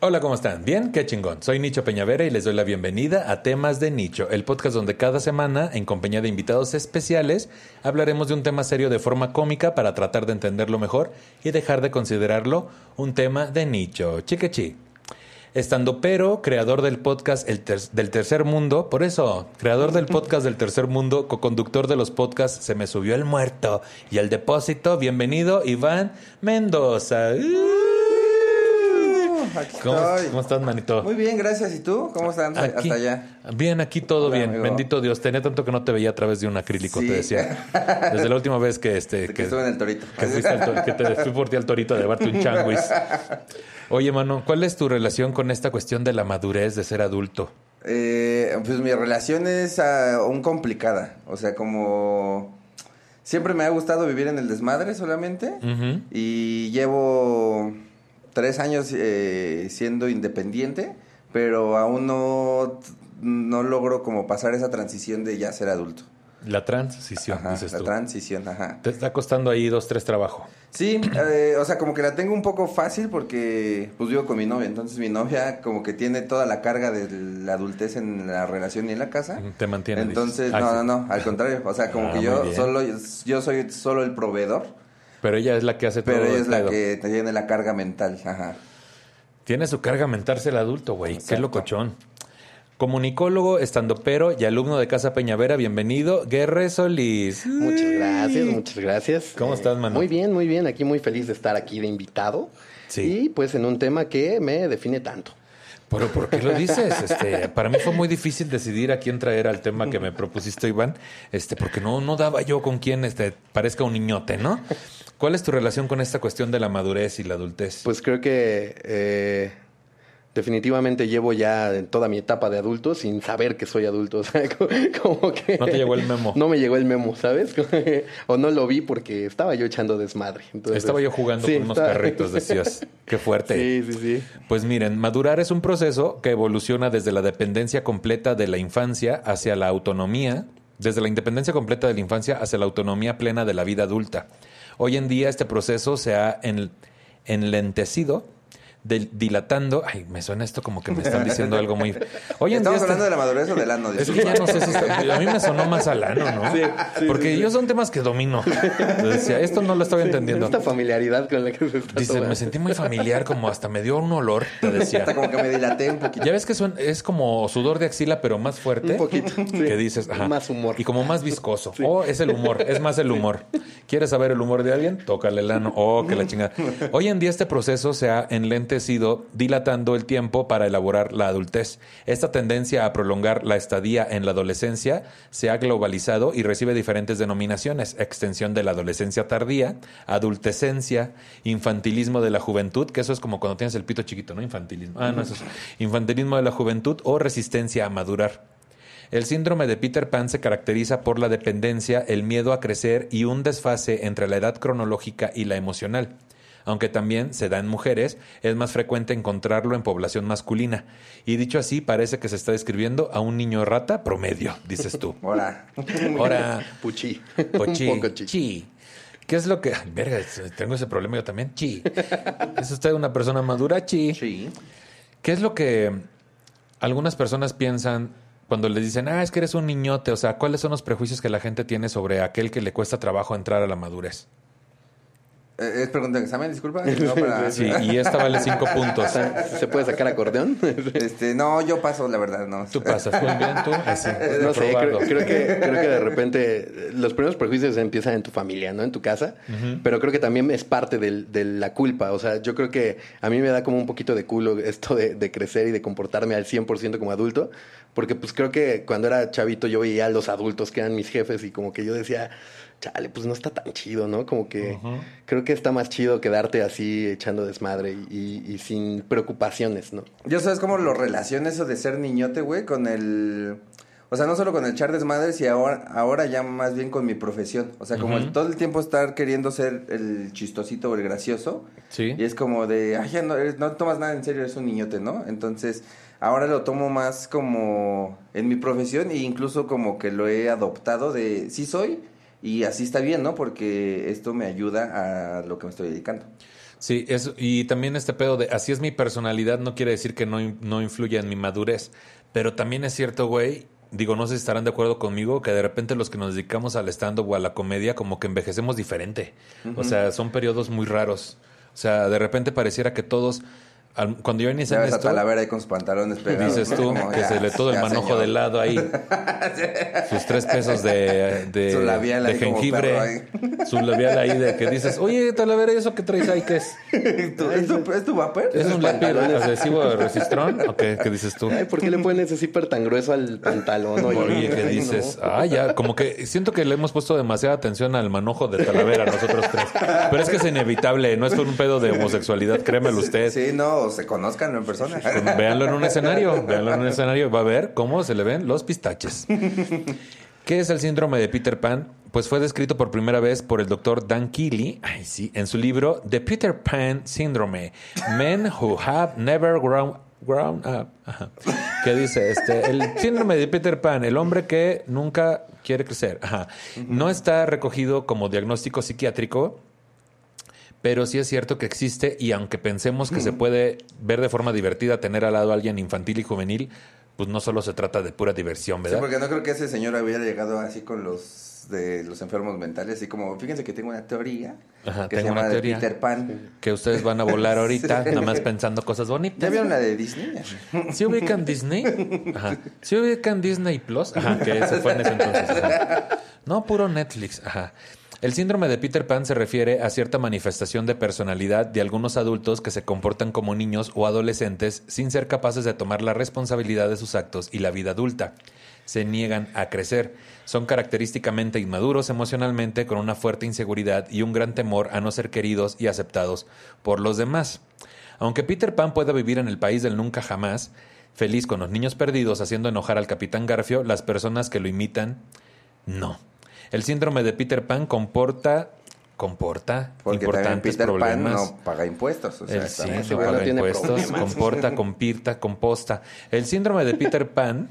Hola, ¿cómo están? ¿Bien? Qué chingón. Soy Nicho Peñavera y les doy la bienvenida a Temas de Nicho, el podcast donde cada semana, en compañía de invitados especiales, hablaremos de un tema serio de forma cómica para tratar de entenderlo mejor y dejar de considerarlo un tema de nicho. Chiquechi. Estando pero, creador del podcast el del Tercer Mundo, por eso, creador del podcast del Tercer Mundo, co-conductor de los podcasts Se me subió el muerto y el depósito, bienvenido Iván Mendoza. Aquí ¿Cómo, estoy. cómo estás, manito? Muy bien, gracias. ¿Y tú? ¿Cómo están Aquí- hasta allá? Bien, aquí todo Hola, bien. amigo. Bendito Dios. Tenía tanto que no te veía a través de un acrílico, Sí. te decía. Desde la última vez que este Que estuve en el torito. que fuiste al to- que te fui por ti al torito a llevarte un changuis. Oye, mano, ¿cuál es tu relación con esta cuestión de la madurez de ser adulto? Eh, pues mi relación es ah, aún complicada. O sea, como... Siempre me ha gustado vivir en el desmadre solamente. Y llevo tres años eh, siendo independiente, pero aún no, no logro como pasar esa transición de ya ser adulto. La transición, Ajá, dices la tú. transición, ajá. Te está costando ahí dos, tres trabajos. Sí, eh, o sea, como que la tengo un poco fácil porque pues vivo con mi novia, entonces mi novia como que tiene toda la carga de la adultez en la relación y en la casa. Te mantiene. Entonces, no, no, no, al contrario, o sea, como Ah, que yo solo yo soy solo el proveedor, Pero ella es la que hace todo pero ella el es la pedo. que tiene la carga mental, ajá. Tiene su carga mental ser adulto, güey. Qué locochón. Comunicólogo, estandopero y alumno de Casa Peñavera, bienvenido. Guerre Solís. Muchas gracias, muchas gracias. Eh, ¿Cómo estás, mano? Muy bien, muy bien. Aquí muy feliz de estar aquí de invitado. Sí. Y pues en un tema que me define tanto. Pero ¿por qué lo dices? Este, para mí fue muy difícil decidir a quién traer al tema que me propusiste, Iván, este, porque no, no daba yo con quién este, parezca un niñote, ¿no? ¿Cuál es tu relación con esta cuestión de la madurez y la adultez? Pues creo que eh, definitivamente llevo ya en toda mi etapa de adulto sin saber que soy adulto. O sea, co- como que... No te llegó el memo. No me llegó el memo, ¿sabes? o no lo vi porque estaba yo echando desmadre. Entonces, Estaba yo jugando Sí, con unos carritos, decías. Qué fuerte. Sí, sí, sí. Pues miren, madurar es un proceso que evoluciona desde la dependencia completa de la infancia hacia la autonomía, desde la independencia completa de la infancia hacia la autonomía plena de la vida adulta. Hoy en día este proceso se ha en- enlentecido, del- dilatando. Ay, me suena esto como que me están diciendo algo muy. Hoy en Estamos día este- hablando de la madurez o del ano, es que ya no sé si está- a mí me sonó más al ano, ¿no? Porque yo son temas que domino. Decía, esto no lo estaba entendiendo. Esta familiaridad con la que se está Dice, tomando. me sentí muy familiar, como hasta me dio un olor, te decía. Hasta como que me dilaté un poquito. Ya ves que son- es como sudor de axila, pero más fuerte. Un poquito, sí. Que dices, ajá. Más humor. Y como más viscoso. Oh, es el humor, es más el humor. ¿Quieres saber el humor de alguien? Tócale el ano. Oh, que la chingada. Hoy en día este proceso se ha enlentecido, dilatando el tiempo para elaborar la adultez. Esta tendencia a prolongar la estadía en la adolescencia se ha globalizado y recibe diferentes denominaciones. Extensión de la adolescencia tardía, adultecencia, infantilismo de la juventud, que eso es como cuando tienes el pito chiquito, ¿no? Infantilismo. Ah, no, eso es infantilismo de la juventud o resistencia a madurar. El síndrome de Peter Pan se caracteriza por la dependencia, el miedo a crecer y un desfase entre la edad cronológica y la emocional. Aunque también se da en mujeres, es más frecuente encontrarlo en población masculina. Y dicho así, parece que se está describiendo a un niño rata promedio, dices tú. Ahora. Ahora, Puchi. Pochi, Un poco chi. chi. ¿Qué es lo que.? Ay, verga, tengo ese problema yo también. Chi. ¿Es usted una persona madura? Chi. Sí. ¿Qué es lo que algunas personas piensan cuando les dicen, ah, es que eres un niñote? O sea, ¿cuáles son los prejuicios que la gente tiene sobre aquel que le cuesta trabajo entrar a la madurez? Eh, ¿Es pregunta de examen, disculpa? No, para- Sí, y esta vale cinco puntos. ¿Se puede sacar acordeón? Este, no, yo paso, la verdad, no. Tú pasas muy bien, tú. Así, No sé, creo, creo que, creo que de repente los primeros prejuicios empiezan en tu familia, ¿no? En tu casa, pero creo que también es parte del- de la culpa. O sea, yo creo que a mí me da como un poquito de culo esto de, de crecer y de comportarme al 100% como adulto, porque pues creo que cuando era chavito yo veía a los adultos que eran mis jefes y como que yo decía, chale, pues no está tan chido, ¿no? Como que creo que está más chido quedarte así echando desmadre y, y- y sin preocupaciones, ¿no? Yo sabes cómo lo relaciono eso de ser niñote, güey, con el... O sea, no solo con el char desmadres y ahora, ahora ya más bien con mi profesión. O sea, como el- todo el tiempo estar queriendo ser el chistosito o el gracioso. Sí. Y es como de, ay, ya no, eres- no tomas nada en serio, eres un niñote, ¿no? Entonces, ahora lo tomo más como en mi profesión e incluso como que lo he adoptado de, sí soy y así está bien, ¿no? Porque esto me ayuda a lo que me estoy dedicando. Sí, eso, y también este pedo de así es mi personalidad no quiere decir que no, no influya en mi madurez, pero también es cierto, güey, digo, no sé si estarán de acuerdo conmigo, que de repente los que nos dedicamos al stand-up o a la comedia como que envejecemos diferente. O sea, son periodos muy raros. O sea, de repente pareciera que todos, al- cuando yo inicié en a esto, Talavera ahí con sus pantalones pegados. dices tú, Como, que ya, se le todo el manojo señor. de lado ahí. Sus tres pesos de, de, Su labial de ahí como jengibre. perro Su labial ahí de que dices, oye, Talavera, ¿y eso que traes ahí qué es? ¿Tu- ¿Es tu, es tu vapor? ¿Es un lápiz adhesivo de resistrón? ¿O qué, qué dices tú? Ay, ¿por qué le pones ese zipper tan grueso al pantalón? Oye, ¿qué Ay, dices? no. Ah, ya, como que siento que le hemos puesto demasiada atención al manojo de Talavera nosotros tres. Pero es que es inevitable, no es por un pedo de homosexualidad, créemelo usted. Sí, no, se conozcan en persona. Véanlo en un escenario, véanlo en un escenario, va a ver cómo se le ven los pistaches. ¿Qué es el síndrome de Peter Pan? Pues fue descrito por primera vez por el doctor Dan Keeley, ay, sí, en su libro The Peter Pan Syndrome, Men Who Have Never Grown, Up. Ajá. Que dice, este, el síndrome de Peter Pan, el hombre que nunca quiere crecer. No está recogido como diagnóstico psiquiátrico, pero sí es cierto que existe y aunque pensemos que se puede ver de forma divertida tener al lado a alguien infantil y juvenil, pues no solo se trata de pura diversión, Sí, ¿verdad? porque no creo que ese señor hubiera llegado así con los de los enfermos mentales, así como, fíjense que tengo una teoría Ajá, que se tengo llama una de teoría. Peter Pan. Que ustedes van a volar ahorita, Sí. nada más pensando cosas bonitas. ¿Ya vieron la de Disney? ¿Sí ubican Disney? Ajá. ¿Sí ubican Disney Plus? Ajá, que se fue en ese entonces. Ajá. No, puro Netflix. Ajá. El síndrome de Peter Pan se refiere a cierta manifestación de personalidad de algunos adultos que se comportan como niños o adolescentes sin ser capaces de tomar la responsabilidad de sus actos y la vida adulta. Se niegan a crecer. Son característicamente inmaduros emocionalmente con una fuerte inseguridad y un gran temor a no ser queridos y aceptados por los demás. Aunque Peter Pan pueda vivir en el país del nunca jamás, feliz con los niños perdidos haciendo enojar al capitán Garfio, las personas que lo imitan, no. El síndrome de Peter Pan comporta, comporta Porque importantes Peter Pan problemas. no paga impuestos. O sea, El sí, no paga impuestos, comporta, compirta, composta. El síndrome de Peter Pan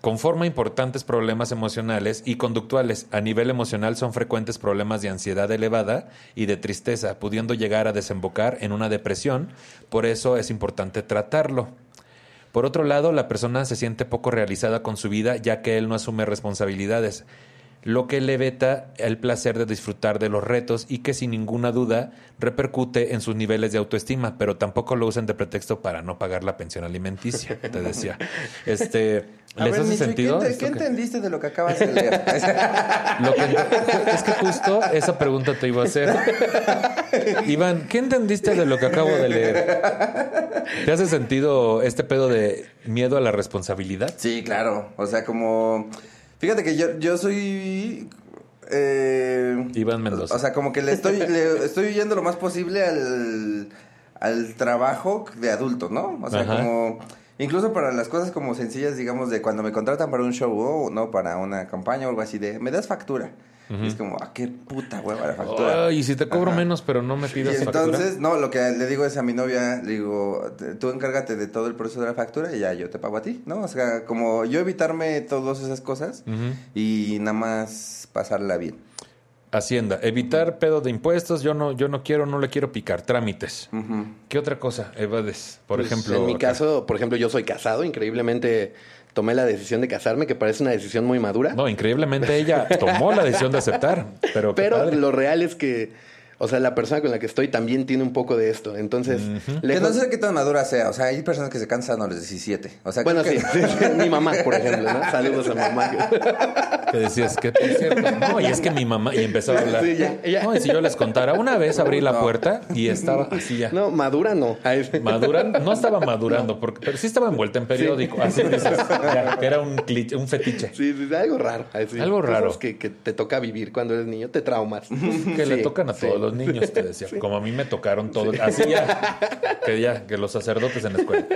conforma importantes problemas emocionales y conductuales. A nivel emocional son frecuentes problemas de ansiedad elevada y de tristeza, pudiendo llegar a desembocar en una depresión. Por eso es importante tratarlo. Por otro lado, la persona se siente poco realizada con su vida ya que él no asume responsabilidades, lo que le veta el placer de disfrutar de los retos y que sin ninguna duda repercute en sus niveles de autoestima, pero tampoco lo usen de pretexto para no pagar la pensión alimenticia, te decía. Este, ¿Les ver, hace Micho, ¿y sentido? ¿Qué, qué que- entendiste de lo que acabas de leer? lo que- es que justo esa pregunta te iba a hacer. Iván, ¿qué entendiste de lo que acabo de leer? ¿Te hace sentido este pedo de miedo a la responsabilidad? Sí, claro. O sea, como... Fíjate que yo, yo soy... eh, Iván Mendoza. O sea, como que le estoy, le estoy yendo lo más posible al, al trabajo de adulto, ¿no? O sea, Ajá. como... Incluso para las cosas como sencillas, digamos, de cuando me contratan para un show o no para una campaña o algo así de, me das factura. Y es como, ah, qué puta hueva la factura. Y si te cobro Ajá. menos, pero no me Y pidas entonces, factura. no, lo que le digo es a mi novia, le digo, "T- tú encárgate de todo el proceso de la factura y ya yo te pago a ti, ¿no? O sea, como yo evitarme todas esas cosas y nada más pasarla bien. Hacienda, evitar pedo de impuestos, yo no, yo no quiero, no le quiero picar, trámites. ¿Qué otra cosa evades? Por Pues, ejemplo, En mi acá. caso, por ejemplo, yo soy casado. Increíblemente tomé la decisión de casarme, que parece una decisión muy madura. No, increíblemente ella tomó la decisión de aceptar, pero Pero lo real es que, o sea, la persona con la que estoy también tiene un poco de esto. Entonces, Que lejos- no sé qué tan madura sea, o sea, hay personas que se cansan a los 17. O sea, Bueno, sí, que- sí, sí, mi mamá, por ejemplo, ¿no? Saludos a mamá. Que decías que por cierto, no, y es que mi mamá, y empezaba a hablar. Sí, ya, ya. No, y si yo les contara, una vez abrí la puerta y estaba así ya. No, madura no. Maduran, no estaba madurando, porque, pero sí estaba envuelta en periódico. Así dices, ya, que era un, cliché, un fetiche. Sí, sí, algo raro. Algo raro. que, que te toca vivir cuando eres niño, te traumas. Que le tocan a sí. todos los los niños, te decía. Como a mí me tocaron todos. Así ya, que ya, que los sacerdotes en la escuela.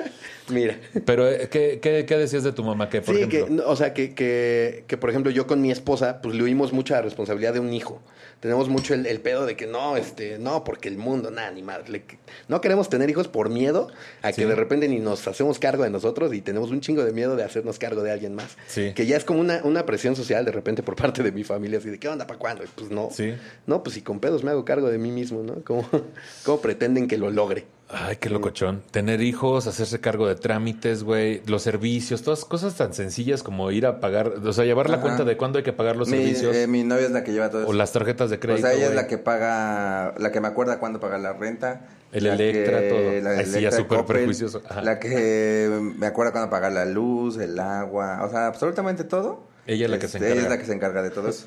Mira. Pero, eh, ¿qué, qué, qué decías de tu mamá? Que, por sí, ejemplo, que, o sea, que, que, que, por ejemplo, yo con mi esposa, pues le oímos mucha responsabilidad de un hijo. Tenemos mucho el, el pedo de que no, este, no, porque el mundo, nada, ni madre. Le- no queremos tener hijos por miedo a que Sí. de repente ni nos hacemos cargo de nosotros y tenemos un chingo de miedo de hacernos cargo de alguien más. Sí. Que ya es como una, una presión social de repente por parte de mi familia, así de, ¿qué onda, para cuándo? Y pues no. Sí. No, pues si con pedos me hago cargo de mí mismo, ¿no? ¿Cómo, cómo pretenden que lo logre? Ay, qué locochón. Tener hijos, hacerse cargo de trámites, güey, los servicios, todas cosas tan sencillas como ir a pagar, o sea, llevar la Ajá. cuenta de cuándo hay que pagar los Mi, servicios eh, mi novia es la que lleva todo eso. o las tarjetas de O crédito. sea, ella es la que paga, la que me acuerda cuándo pagar la renta. El la Electra, que- todo. La Ay, sí, ya súper prejuicioso. Ajá. La que me acuerda cuándo pagar la luz, el agua, o sea, absolutamente todo. Ella es la que se Este, Ella es encarga. la que se encarga de todo eso.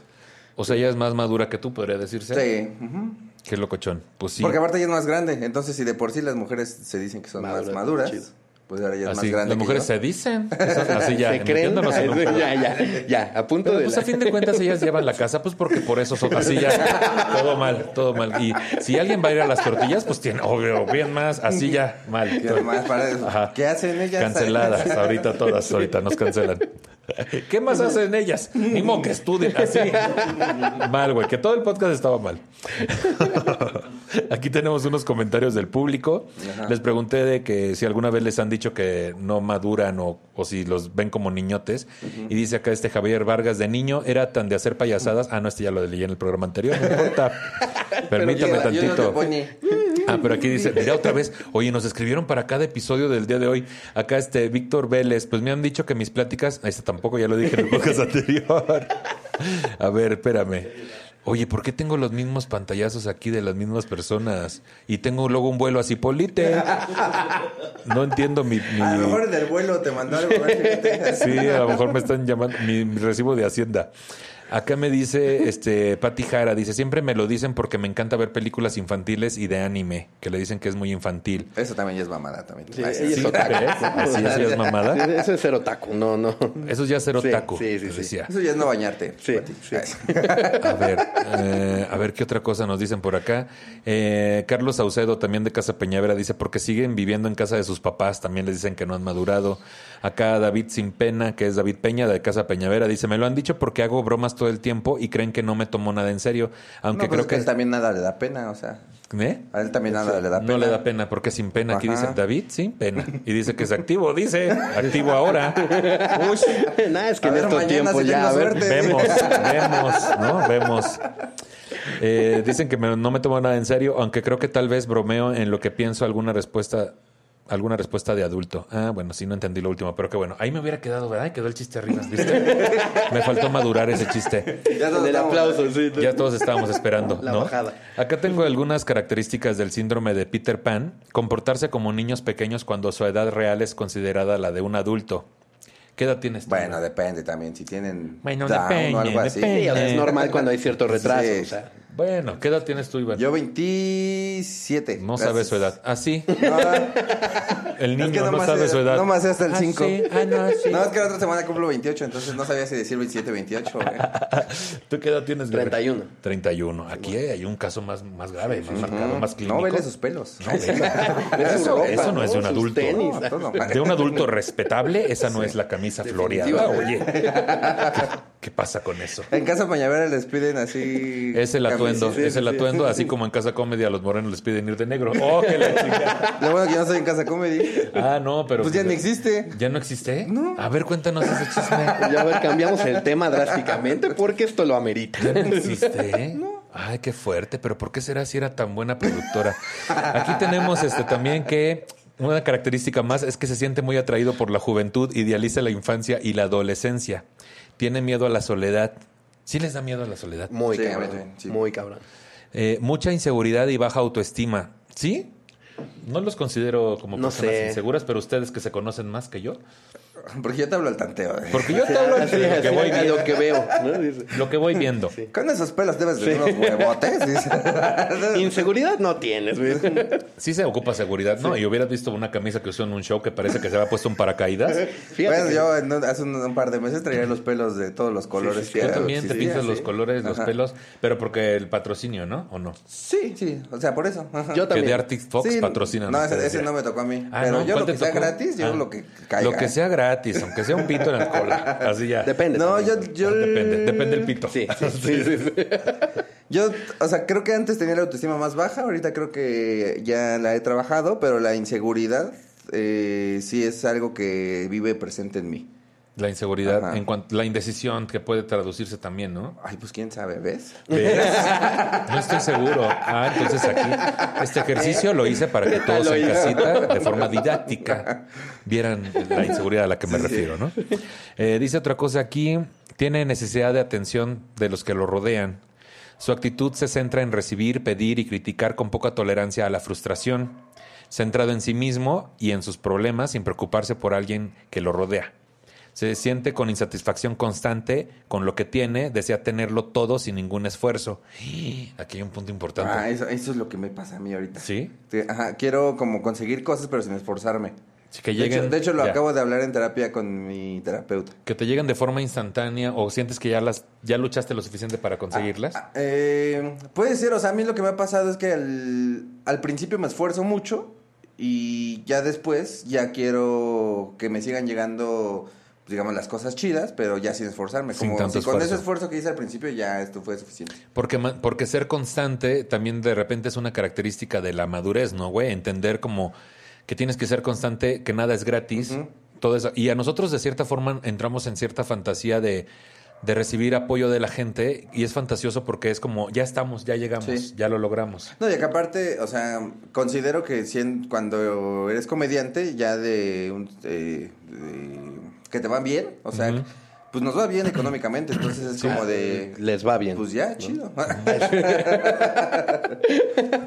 O sea, ella es más madura que tú, podría decirse. Sí. Qué locochón. Pues sí. Porque aparte ella es más grande, entonces si de por sí las mujeres se dicen que son más maduras, chido. Pues ahora ella es Así, más grande. las que mujeres yo. se dicen. Esas- Así ya, ¿Se creen? ya, ya, ya, a punto Pero de... pues la- a fin de cuentas ellas llevan la casa, pues porque por eso son así ya. Todo mal, todo mal. Y si alguien va a ir a las tortillas, pues tiene, obvio, bien más, así ya, mal. Y además, para eso, Ajá. ¿Qué hacen ellas? Canceladas, ahorita todas, ahorita nos cancelan. ¿Qué más hacen ellas? Ni modo que estudien así. Mal, güey, que todo el podcast estaba mal. Aquí tenemos unos comentarios del público. Les pregunté de que si alguna vez les han dicho que no maduran o, o si los ven como niñotes. Y dice acá este Javier Vargas, de niño era tan de hacer payasadas. Ah, no, este ya lo leí en el programa anterior, no importa. Permítame no tantito. Ah, pero aquí dice, mira otra vez, oye, nos escribieron para cada episodio del día de hoy. Acá este Víctor Vélez, pues me han dicho que mis pláticas, este tampoco ya lo dije en el podcast anterior. A ver, espérame. Oye, ¿por qué tengo los mismos pantallazos aquí de las mismas personas? Y tengo luego un vuelo así, Polite. No entiendo mi... mi- A lo mejor en el vuelo te ver, fíjate. Sí, a lo mejor me están llamando mi, mi recibo de Hacienda. Acá me dice este Pati Jara, dice, siempre me lo dicen porque me encanta ver películas infantiles y de anime, que le dicen que es muy infantil. Eso también ya es mamada también. Sí, es mamada. Sí, Eso es ser otaku, no, no. Eso es ya ser Sí, otaku, sí, sí, les sí. decía. Eso ya es no bañarte. Sí, Pati. sí. Ay. A ver, eh, a ver qué otra cosa nos dicen por acá. Eh, Carlos Saucedo, también de Casa Peñavera, dice, porque siguen viviendo en casa de sus papás, también les dicen que no han madurado. Acá David Sin Pena, que es David Peña de Casa Peñavera, dice, me lo han dicho porque hago bromas todo el tiempo y creen que no me tomo nada en serio, aunque No, pues creo es que que... él también nada le da pena, o sea. ¿Eh? A él también nada le da pena. No le da pena porque sin pena. Aquí Ajá. dice David, sin pena. Y dice que es activo, dice, activo ahora. Uy, Nada, es que A en ver, estos tiempos si ya, a ver. Vemos, vemos, ¿no? Vemos. Eh, dicen que me- no me tomo nada en serio, aunque creo que tal vez bromeo en lo que pienso alguna respuesta, alguna respuesta de adulto. Ah, bueno, sí, no entendí lo último, pero qué bueno. Ahí me hubiera quedado, ¿verdad? Quedó el chiste arriba, ¿viste? Me faltó madurar ese chiste. Ya todos el estamos- aplauso, sí. Ya todos estábamos esperando, La ¿no? bajada. Acá tengo algunas características del síndrome de Peter Pan. Comportarse como niños pequeños cuando su edad real es considerada la de un adulto. ¿Qué edad tienes tú? Bueno, depende también. Si tienen. Bueno, Down depende, o algo así. depende. Sí, o sea, es normal cuando hay cierto retraso. Sí. O sea, Bueno, ¿qué edad tienes tú, Iván? Yo 27. No Gracias. sabe su edad. ¿Ah, sí? No, El niño es que no, sabe su edad. No me sé hasta el Ah, 5. sí. Ah, no, sí. No, es que la otra semana cumplo 28, entonces no sabía si decir 27 28. güey. ¿Tú qué edad tienes? Guerrero? 31. 31. Aquí hay un caso más, más grave, más marcado, más clínico. No vele sus pelos. No, vele. Eso, no es de un Sus adulto. tenis. No, todo. De un adulto respetable, esa no es la camisa floreada. Oye, ¿qué, qué pasa con eso? En Casa Pañavera les piden así. Es el atuendo, es el atuendo, así como en Casa Comedia a los morenos les piden ir de negro. ¡Oh, la chica! Lo bueno que yo no estoy en Casa Comedy. Ah, no, pero... Pues ya no existe. ¿Ya no existe? A ver, cuéntanos ese chisme. Ya a ver, cambiamos el tema drásticamente porque esto lo amerita. Ya no existe, ¿eh? Ay, qué fuerte, pero ¿por qué será si era tan buena productora? Aquí tenemos este también que una característica más es que se siente muy atraído por la juventud, idealiza la infancia y la adolescencia. Tiene miedo a la soledad. ¿Sí les da miedo a la soledad? Muy Sí, cabrón. sí. Muy cabrón. Eh, mucha inseguridad y baja autoestima. ¿Sí? No los considero como No personas sé. inseguras, pero ustedes que se conocen más que yo. Porque yo te hablo al tanteo. ¿eh? Porque yo te hablo lo que voy a viendo. lo que veo. Lo que voy viendo. Con esos pelos debes de unos huevotes. dice. Inseguridad no tienes, güey. Sí se ocupa seguridad, ¿no? Y hubieras visto una camisa que usó en un show que parece que se había puesto un paracaídas. Fíjate Bueno, que- yo en un- hace un, un par de meses traía los pelos de todos los colores que Tú también te pintas los sí. colores, los Ajá. pelos, pero porque el patrocinio, ¿no? ¿O no? Sí, sí, o sea, por eso. Ajá. Yo Que también. de Arctic Fox Sí, patrocinan. No, ese, ustedes ese ya. no me tocó a mí. Ah, pero ¿no? yo ¿Cuál lo te que sea tocó? gratis, yo Ah. lo que caiga. Lo que sea gratis, aunque sea un pito en la cola. Así ya. Depende. No, yo. Depende, depende del pito. Sí, sí, sí, sí, sí. Yo, o sea, creo que antes tenía la autoestima más baja, ahorita creo que ya la he trabajado, pero la inseguridad eh, sí es algo que vive presente en mí. La inseguridad, Ajá. en cuanto la indecisión que puede traducirse también, ¿no? Ay, pues quién sabe, ¿ves? ¿Ves? No estoy seguro. Ah, entonces aquí este ejercicio lo hice para que todos en casita, de forma didáctica, vieran la inseguridad a la que me refiero, ¿no? Eh, dice otra cosa aquí, tiene necesidad de atención de los que lo rodean. Su actitud se centra en recibir, pedir y criticar con poca tolerancia a la frustración, centrado en sí mismo y en sus problemas sin preocuparse por alguien que lo rodea. Se siente con insatisfacción constante con lo que tiene, desea tenerlo todo sin ningún esfuerzo. Aquí hay un punto importante. Ah, eso, eso es lo que me pasa a mí ahorita. ¿Sí? Ajá, quiero como conseguir cosas, pero sin esforzarme. Sí, que De hecho, lleguen, de hecho, lo ya. acabo de hablar en terapia con mi terapeuta. Que te lleguen de forma instantánea o sientes que ya las ya luchaste lo suficiente para conseguirlas. Ah, eh, puede ser, o sea, a mí lo que me ha pasado es que al, al principio me esfuerzo mucho y ya después ya quiero que me sigan llegando, digamos, las cosas chidas, pero ya sin esforzarme. Sin Como tanto si con ese esfuerzo. que hice al principio ya esto fue suficiente. Porque, porque ser constante también de repente es una característica de la madurez, ¿no, güey? Entender como que tienes que ser constante, que nada es gratis, todo eso. Y a nosotros de cierta forma entramos en cierta fantasía de, de recibir apoyo de la gente y es fantasioso porque es como, ya estamos, ya llegamos, Sí. ya lo logramos. No, y acá aparte, o sea, considero que cuando eres comediante, ya de, un, eh, de- que te van bien, o sea, pues nos va bien económicamente, entonces es como de, Les va bien. pues ya, chido.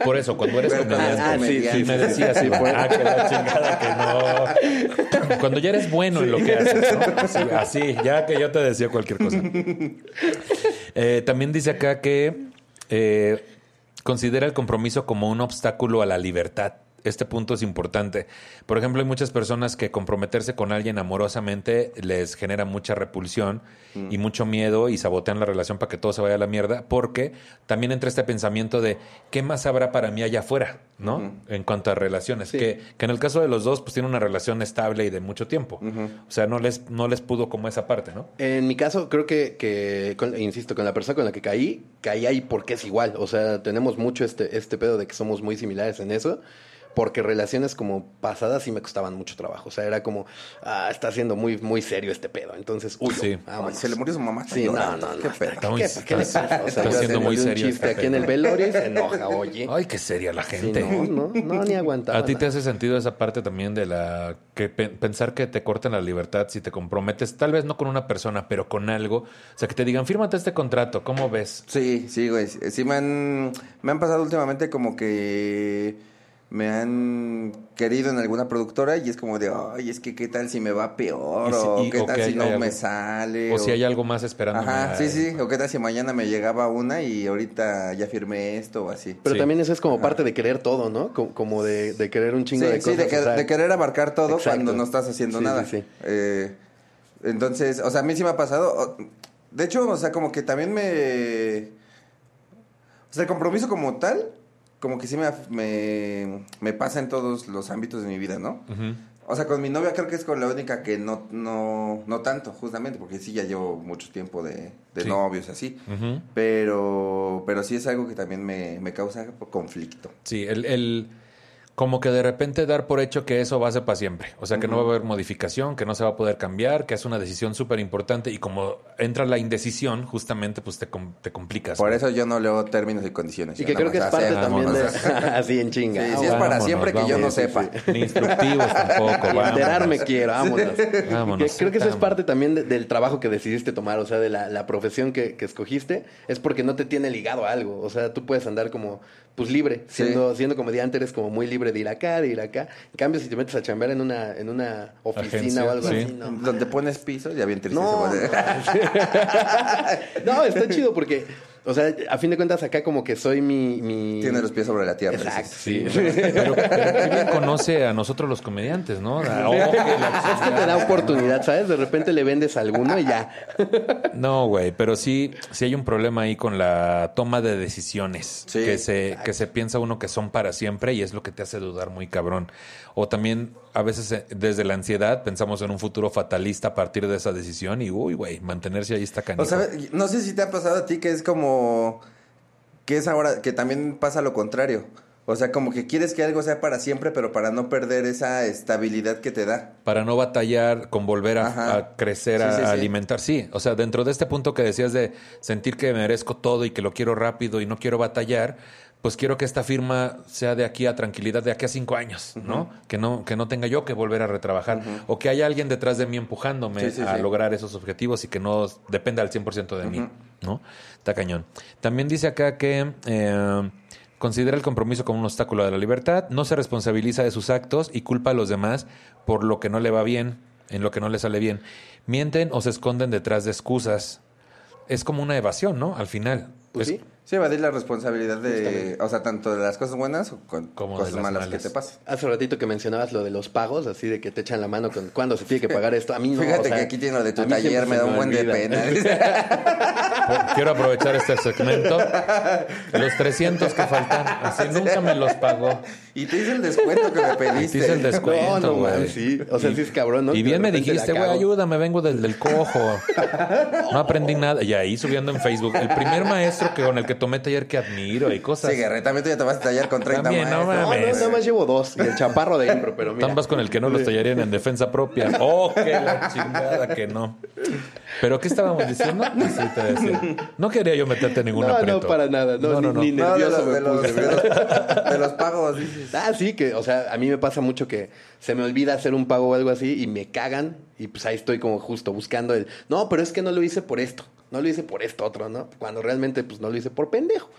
Por eso, cuando eres cuando comediante, comediante. sí, me decías, Sí, Iván, fue. ah, que la chingada que no. Cuando ya eres bueno en lo que haces, ¿no? Así, así, ya que yo te decía cualquier cosa. Eh, también dice acá que eh, considera el compromiso como un obstáculo a la libertad. Este punto es importante. Por ejemplo, hay muchas personas que comprometerse con alguien amorosamente les genera mucha repulsión y mucho miedo y sabotean la relación para que todo se vaya a la mierda, porque también entra este pensamiento de ¿qué más habrá para mí allá afuera? ¿no? En cuanto a relaciones. Sí. Que, que en el caso de los dos, pues tienen una relación estable y de mucho tiempo. O sea, no les, no les pudo como esa parte, ¿no? En mi caso, creo que, que con- insisto, con la persona con la que caí, caí ahí porque es igual. O sea, tenemos mucho este, este pedo de que somos muy similares en eso. Porque relaciones como pasadas sí me costaban mucho trabajo. O sea, era como, ah, está siendo muy, muy serio este pedo. Entonces, uy, Sí. Ay, se le murió su mamá. está Sí, no, no, no. Qué está- pedo. Está muy- ¿Qué, qué le está- pasa? O está sea, yo siendo haciendo muy un serio chiste este aquí en el velorio y se enoja, oye. Ay, qué seria la Sí, gente. no, no, no, ni aguantaba. ¿A ti te hace sentido esa parte también de la que pe- pensar que te corten la libertad si te comprometes, tal vez no con una persona, pero con algo? O sea, que te digan, fírmate este contrato, ¿cómo ves? Sí, sí, güey. Sí me han, me han pasado últimamente como que me han querido en alguna productora y es como de, ay, es que qué tal si me va peor Y si- o qué o tal que si no me sale. O si hay algo más esperando. Ajá, sí, sí. O qué tal si mañana me llegaba una y ahorita ya firmé esto o así. Pero Sí. también eso es como parte de querer todo, ¿no? Como, de, de querer un chingo sí, de sí, cosas. de, que- o sea, de querer abarcar todo Exacto. cuando no estás haciendo Sí, nada. sí, sí. Eh, entonces, o sea, a mí sí me ha pasado. De hecho, o sea, como que también me... O sea, el compromiso como tal, como que sí me, me, me pasa en todos los ámbitos de mi vida, ¿no? O sea, con mi novia creo que es con la única que no, no, no tanto, justamente, porque sí ya llevo mucho tiempo de, de Sí. novios así. Pero, pero sí es algo que también me, me causa conflicto. Sí, el, el- como que de repente dar por hecho que eso va a ser para siempre. O sea, que no va a haber modificación, que no se va a poder cambiar, que es una decisión súper importante y como entra la indecisión, justamente pues te, com- te complicas. Por ¿no? eso yo no leo términos y condiciones. Y que creo que es parte también de... Así en chinga. Sí, Ah, sí, es bueno. para Vámonos, siempre que yo no sepa. Ni instructivos tampoco. vámonos. Enterarme quiero, vámonos. Vámonos, Que creo que eso es parte también de- del trabajo que decidiste tomar, o sea, de la, la profesión que, que escogiste, es porque no te tiene ligado a algo. O sea, tú puedes andar como, pues libre, Sí. siendo, siendo comediante eres como muy libre libre de ir acá, de ir acá. En cambio, si te metes a chambear en una, en una oficina Agencia, o algo sí. así, no. Donde pones pisos, ya bien triste. No, pone. no, está chido porque, o sea, a fin de cuentas acá como que soy mi... mi... Tiene los pies sobre la tierra. Exacto, dices. sí. Pero, bien conoce a nosotros los comediantes, ¿no? Oh, que la Es que te da oportunidad, ¿sabes? De repente le vendes a alguno y ya. No, güey, pero sí, sí hay un problema ahí con la toma de decisiones. Sí, que, se, que se piensa uno que son para siempre y es lo que te hace dudar muy cabrón. O también, a veces, eh, desde la ansiedad, pensamos en un futuro fatalista a partir de esa decisión y, uy, güey, mantenerse ahí está. O sea, no sé si te ha pasado a ti que es como que es ahora que también pasa lo contrario. O sea, como que quieres que algo sea para siempre, pero para no perder esa estabilidad que te da. para no batallar con volver a, crecer, Sí, a, sí, sí. alimentar. Sí, o sea, dentro de este punto que decías de sentir que merezco todo y que lo quiero rápido y no quiero batallar, pues quiero que esta firma sea de aquí a tranquilidad, de aquí a cinco años, ¿no? Que no que no tenga yo que volver a retrabajar o que haya alguien detrás de mí empujándome Sí, sí, a sí. lograr esos objetivos y que no dependa al 100% de mí, ¿no? Está cañón. También dice acá que... eh, Considera el compromiso como un obstáculo de la libertad, no se responsabiliza de sus actos y culpa a los demás por lo que no le va bien, en lo que no le sale bien. Mienten o se esconden detrás de excusas. Es como una evasión, ¿no? Al final. Pues Es- sí. Sí, evadir la responsabilidad de, o sea, tanto de las cosas buenas Como de las malas, malas. que te pasan. Hace ratito que mencionabas lo de los pagos, así de que te echan la mano con cuándo se tiene que pagar esto. A mí no. Fíjate o sea, que aquí tiene lo de tu taller, me da un buen de pena. Quiero aprovechar este segmento. Los 300 que faltan, así nunca me los pagó. Y te hice el descuento que me pediste. Te hice el descuento. No, no, güey. man, sí. O sea, sí es cabrón, ¿no? Y bien me dijiste, güey, ayúdame, vengo del, del cojo. No aprendí nada. Y ahí subiendo en Facebook, el primer maestro que con el que tomé taller que admiro y cosas. Sí, Guerrero, también tú ya te vas a tallar con 30 También, no maestros. No, no, mames. nada más llevo dos. Y el chaparro de impro, pero mira. Tambas con el que no los tallarían en defensa propia. Oh, qué la chingada que no. ¿Pero qué estábamos diciendo? Sí, te decía. No quería yo meterte en ningún No, aprieto. no, para nada. No, ni- ni No, de nervioso los, de, me los, puse, de, los, de los pagos, dices. Ah, sí, que, o sea, a mí me pasa mucho que se me olvida hacer un pago o algo así y me cagan y pues ahí estoy como justo buscando el, no, pero es que no lo hice por esto, no lo hice por esto otro, ¿no? Cuando realmente pues no lo hice por pendejo.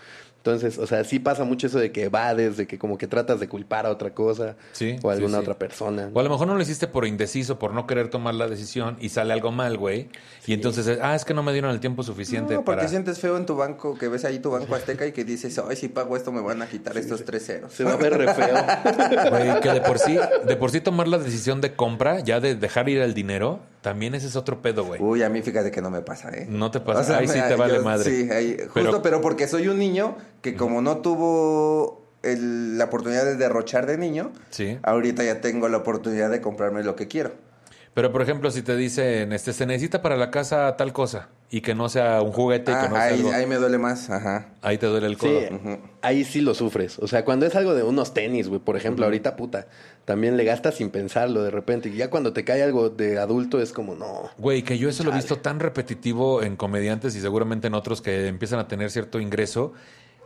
Entonces, o sea, sí pasa mucho eso de que evades, de que como que tratas de culpar a otra cosa Sí, o a alguna sí, sí. otra persona. O a lo mejor no lo hiciste por indeciso, por no querer tomar la decisión y sale algo mal, güey. Y entonces, ah, es que no me dieron el tiempo suficiente No, porque para... sientes feo en tu banco, que ves ahí tu banco azteca y que dices, ay, si pago esto me van a quitar estos tres ceros. Se va a ver re feo. Güey, que de por sí, de por sí tomar la decisión de compra, ya de dejar ir el dinero, también ese es otro pedo, güey. Uy, a mí fíjate que no me pasa, ¿eh? No te pasa. Ahí sí te vale yo- madre. Sí, ahí- justo, Pero- pero, porque soy un niño que como no tuvo el- la oportunidad de derrochar de niño, Sí. ahorita ya tengo la oportunidad de comprarme lo que quiero. Pero, por ejemplo, si te dicen, este, se necesita para la casa tal cosa y que no sea un juguete y que Ah, no sea ahí, algo, ahí me duele más, ajá. ahí te duele el Sí, codo. ahí sí lo sufres. O sea, cuando es algo de unos tenis, güey, por ejemplo, ahorita puta, también le gastas sin pensarlo de repente. Y ya cuando te cae algo de adulto es como, no. Güey, que yo eso lo he visto tan repetitivo en comediantes y seguramente en otros que empiezan a tener cierto ingreso.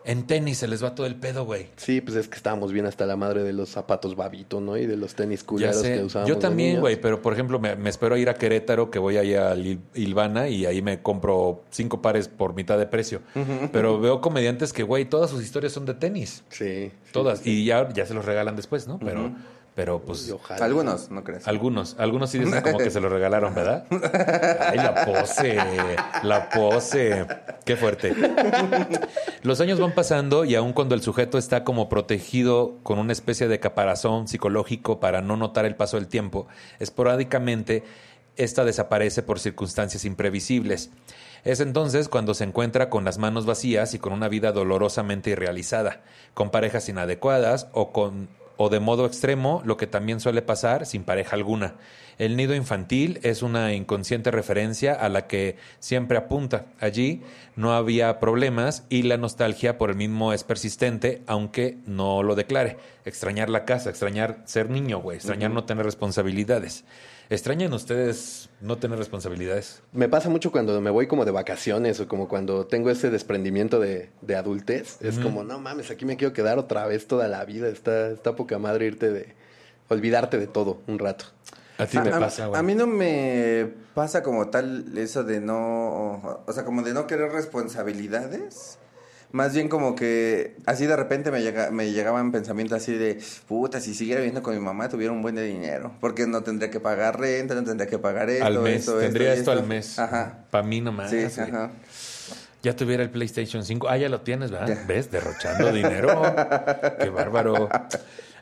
En tenis se les va todo el pedo, güey. Sí, pues es que estábamos bien hasta la madre de los zapatos babito, ¿no? Y de los tenis culeros que usábamos. Yo también, güey, pero por ejemplo, me, me espero ir a Querétaro, que voy ahí a Il- Ilvana y ahí me compro cinco pares por mitad de precio. Pero veo comediantes que, güey, todas sus historias son de tenis. Sí. Todas. Y ya, ya se los regalan después, ¿no? Pero, pero pues. Ojalá. Algunos, ¿no crees? Algunos, algunos sí dicen como que se lo regalaron, ¿verdad? Ay, la pose, la pose. Qué fuerte. Los años van pasando y aun cuando el sujeto está como protegido con una especie de caparazón psicológico para no notar el paso del tiempo, esporádicamente esta desaparece por circunstancias imprevisibles. Es entonces cuando se encuentra con las manos vacías y con una vida dolorosamente irrealizada, con parejas inadecuadas o con o de modo extremo, lo que también suele pasar sin pareja alguna. El nido infantil es una inconsciente referencia a la que siempre apunta. Allí no había problemas y la nostalgia por el mismo es persistente, aunque no lo declare. Extrañar la casa, extrañar ser niño, güey, extrañar no tener responsabilidades. ¿Extrañan ustedes no tener responsabilidades? Me pasa mucho cuando me voy como de vacaciones o como cuando tengo ese desprendimiento de, de adultez. Es como, no mames, aquí me quiero quedar otra vez toda la vida. Está, está poca madre irte de... Olvidarte de todo un rato. A ti me a, pasa, güey. a mí no me pasa como tal eso de no, o sea, como de no querer responsabilidades, Más bien como que así de repente me, llega, me llegaban pensamientos así de, puta, si siguiera viviendo con mi mamá tuviera un buen de dinero. Porque no tendría que pagar renta, no tendría que pagar esto, al mes. esto, Tendría esto, esto, al mes. Ajá. Para mí nomás. Sí, ajá. Ya tuviera el PlayStation 5. Ah, ya lo tienes, ¿verdad? ¿Ves? Derrochando dinero. Qué bárbaro.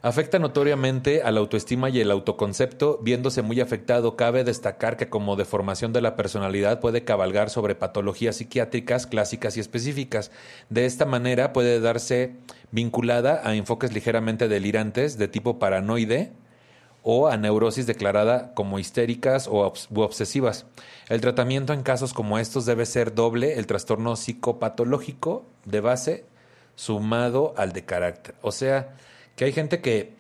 Afecta notoriamente a la autoestima y el autoconcepto, viéndose muy afectado. Cabe destacar que como deformación de la personalidad puede cabalgar sobre patologías psiquiátricas clásicas y específicas. De esta manera puede darse vinculada a enfoques ligeramente delirantes de tipo paranoide, o a neurosis declarada como histéricas o u obsesivas. El tratamiento en casos como estos debe ser doble, el trastorno psicopatológico de base sumado al de carácter. O sea, que hay gente que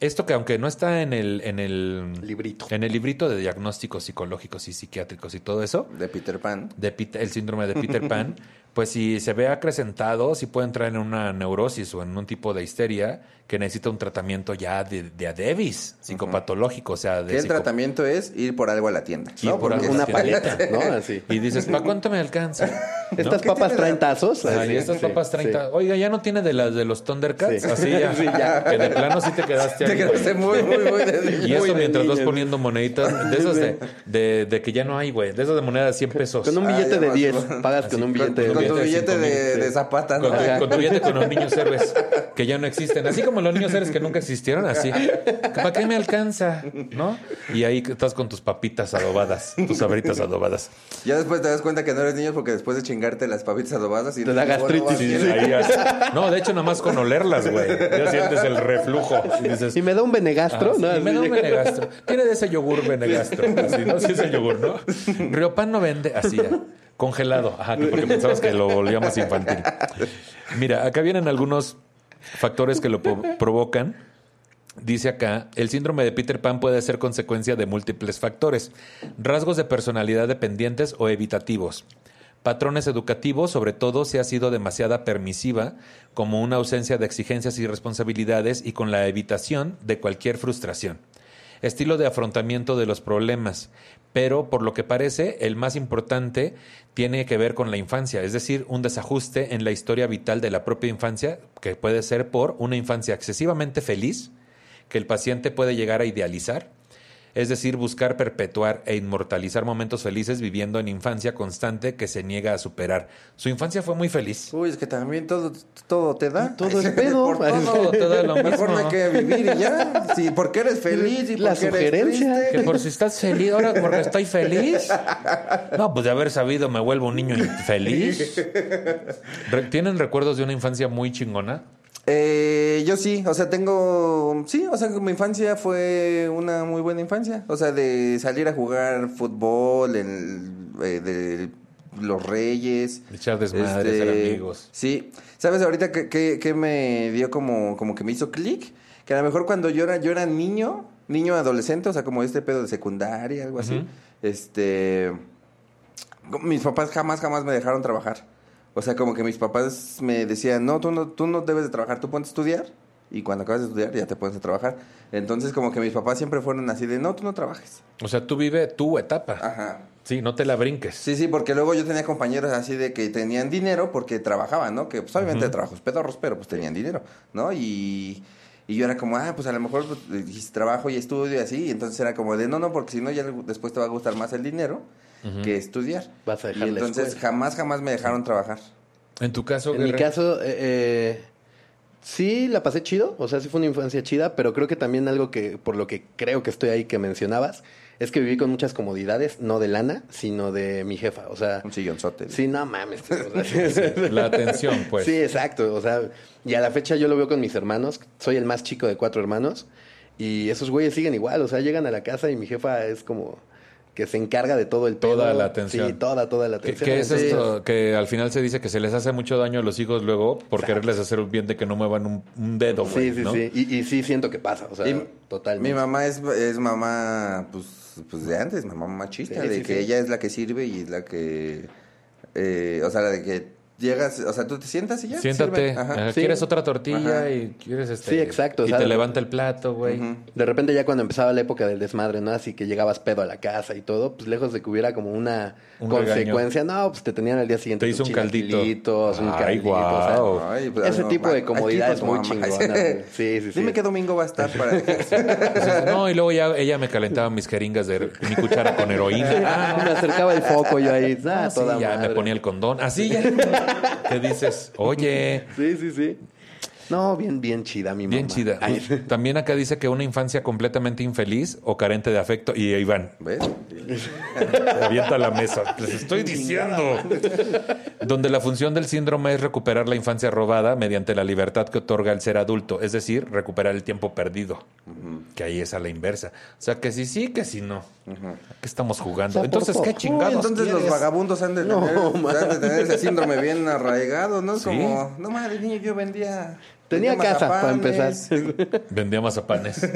esto que aunque no está en el en el Librito. en el librito de diagnósticos psicológicos y psiquiátricos y todo eso, De Peter Pan. de el síndrome de Peter Pan, pues si se ve acrecentado, sí puede entrar en una neurosis o en un tipo de histeria que necesita un tratamiento ya de, de adebis, psicopatológico, o sea, de el psico- tratamiento es ir por algo a la tienda. Ir ¿no? por algo Una paleta, ¿no? Así. Y dices, ¿para cuánto me alcanza? ¿No? Estas ¿Qué papas traen tazos. Ah, estas sí, papas 30. sí. Oiga, ya no tiene de las de los Thundercats. Sí. Así ya. Sí, ya. Que de plano sí te quedaste Te ahí. quedaste muy, muy, muy de Y eso Muy mientras vas niños. poniendo moneditas, de esos de, de, de que ya no hay, güey. De esos de moneda de 100 pesos. Con un Ah, billete de más, 10. ¿no? Pagas Así, con un billete de Con tu billete de de, sí. de zapata, ¿no? Con tu, con tu billete con los niños héroes, que ya no existen. Así como los niños héroes que nunca existieron, así. ¿Para qué me alcanza? ¿No? Y ahí estás con tus papitas adobadas, tus sabritas adobadas. Ya después te das cuenta que no eres niño porque después de chingarte las papitas adobadas y Te da gastritis. Sí, Sí. Ahí ya- No, de hecho, nada más con olerlas, güey. Ya sientes el reflujo. Y dices, Y me da un benegastro, Ah, ¿no? sí, y me da un llega. benegastro. Tiene de ese yogur benegastro. Así, ¿no? Sí, ese yogur, ¿no? Riopan no vende así ya. Congelado. Ajá, que porque pensabas que lo volvíamos infantil. Mira, acá vienen algunos factores que lo provocan. Dice acá, el síndrome de Peter Pan puede ser consecuencia de múltiples factores, rasgos de personalidad dependientes o evitativos, patrones educativos, sobre todo si ha sido demasiada permisiva, como una ausencia de exigencias y responsabilidades y con la evitación de cualquier frustración, estilo de afrontamiento de los problemas, pero por lo que parece, el más importante tiene que ver con la infancia, es decir, un desajuste en la historia vital de la propia infancia, que puede ser por una infancia excesivamente feliz, que el paciente puede llegar a idealizar, es decir, buscar perpetuar e inmortalizar momentos felices viviendo en infancia constante que se niega a superar. Su infancia fue muy feliz. Uy, es que también todo, todo te da. Todo es pedo. Por todo. Todo te da lo Mejor mismo. no hay que vivir y ya. Sí, porque eres feliz y La porque sugerencia. eres Que por si estás feliz, ahora porque estoy feliz. No, pues de haber sabido me vuelvo un niño feliz. Re- ¿Tienen recuerdos de una infancia muy chingona? Eh, yo sí, o sea, tengo... Sí, o sea, mi infancia fue una muy buena infancia. O sea, de salir a jugar fútbol, en, eh, de los reyes. Echar desmadre, ser amigos. Sí. ¿Sabes ahorita que, que, que me dio como, como que me hizo clic? Que a lo mejor cuando yo era, yo era niño, niño adolescente, o sea, como este pedo de secundaria, algo así. Este... Mis papás jamás, jamás me dejaron trabajar. O sea, como que mis papás me decían, no, tú no, tú no debes de trabajar, tú ponte a estudiar y cuando acabas de estudiar ya te pones a trabajar. Entonces, como que mis papás siempre fueron así de, no, tú no trabajes. O sea, tú vive tu etapa. Ajá. Sí, no te la brinques. Sí, sí, porque luego yo tenía compañeros así de que tenían dinero porque trabajaban, ¿no? Que pues obviamente Ujú. trabajos pedorros, pero pues tenían dinero, ¿no? Y, y yo era como, ah, pues a lo mejor pues, trabajo y estudio y así. Y entonces era como de, no, no, porque si no ya después te va a gustar más el dinero que estudiar. Vas a dejar y entonces escuela. jamás, jamás me dejaron trabajar. En tu caso, En mi Guerra? caso, eh, eh, sí la pasé chido, o sea, sí fue una infancia chida, pero creo que también algo que, por lo que creo que estoy ahí que mencionabas, es que viví con muchas comodidades, no de lana, sino de mi jefa, o sea, Un sillonzote. sí, no mames. o sea, la atención, pues. Sí, exacto, o sea, y a la fecha yo lo veo con mis hermanos, soy el más chico de cuatro hermanos, y esos güeyes siguen igual, o sea, llegan a la casa y mi jefa es como que se encarga de todo el Toda pedo. la atención. Sí, toda, toda la ¿Qué, atención. qué es esto? Que al final se dice que se les hace mucho daño a los hijos luego por quererles hacer un bien de que no muevan un, un dedo, güey, Sí, sí, ¿no? sí. Y, y sí siento que pasa, o sea, Y totalmente. Mi mamá es, es mamá, pues, pues de antes, mamá machista, Sí, de sí, que sí. ella es la que sirve y es la que, eh, o sea, la de que llegas, o sea, tú te sientas y ya. Siéntate. Ajá. Sí. ¿Quieres otra tortilla? Ajá. Y quieres este. Sí, exacto, o Y sea, te levanta el plato, güey. De repente ya cuando empezaba la época del desmadre, ¿no? Así que llegabas pedo a la casa y todo, pues lejos de que hubiera como una Un consecuencia, no, pues te tenían al día siguiente Te hizo un caldito. un Ay, caldito, o sea, guau. Ay, pues, Ese no, tipo de comodidad es con muy chingona. Sí, sí, sí. Dime qué domingo va a estar para Entonces, no, y luego ya ella me calentaba mis jeringas de mi cuchara con heroína. Ah, me acercaba el foco yo ahí, ah, Ah, sí, toda ya madre. me ponía el condón. Así ya. ¿Qué dices? Oye, Sí, sí, sí. No, bien, bien chida mi mamá. bien chida. Ay, También acá dice que una infancia completamente infeliz o carente de afecto. Y Iván, ¿Ves? avienta la mesa. Les estoy diciendo. Donde la función del síndrome es recuperar la infancia robada mediante la libertad que otorga el ser adulto. Es decir, recuperar el tiempo perdido. Que ahí es a la inversa. O sea, que si sí, que si no. ¿A ¿Qué estamos jugando? O sea, por Entonces, ¿qué chingados Entonces los vagabundos han de, No, tener, han de tener ese síndrome bien arraigado, ¿no? Sí. Como, no madre, niño, yo vendía. Tenía vendía casa para empezar. Vendía mazapanes.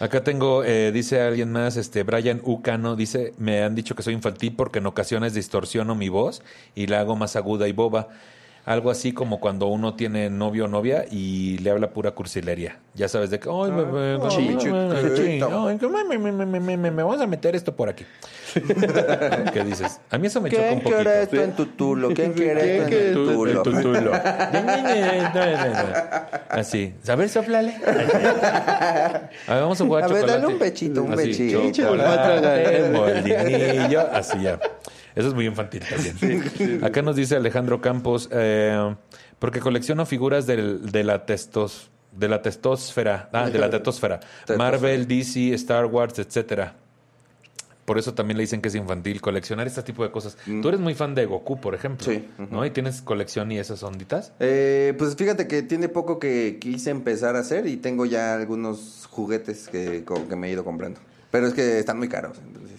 Acá tengo, eh, dice alguien más, este Brian Ucano, dice, me han dicho que soy infantil porque en ocasiones distorsiono mi voz y la hago más aguda y boba. Algo así como cuando uno tiene novio o novia y le habla pura cursilería. Ya sabes de que, ay, me, vas a meter esto por aquí. ¿Qué dices? A mí eso me choca un ¿Quién poquito. quiere esto en tu tulo? ¿Quién quiere ¿Quién esto en tu tulo? Así. A ver, soplale. A ver, vamos a jugar A ver, chocolate. dale un pechito, un pechito. Chocolate, molinillo. Así ya. Eso es muy infantil también. Acá nos dice Alejandro Campos, eh, porque colecciono figuras del- de la testos, de la testosfera, ah, de la tetosfera, Marvel, DC, Star Wars, etcétera. Por eso también le dicen que es infantil coleccionar este tipo de cosas. Tú eres muy fan de Goku, por ejemplo, Sí, ¿no? Y tienes colección y esas onditas. Eh, pues fíjate que tiene poco que quise empezar a hacer y tengo ya algunos juguetes que, que me he ido comprando. Pero es que están muy caros, entonces.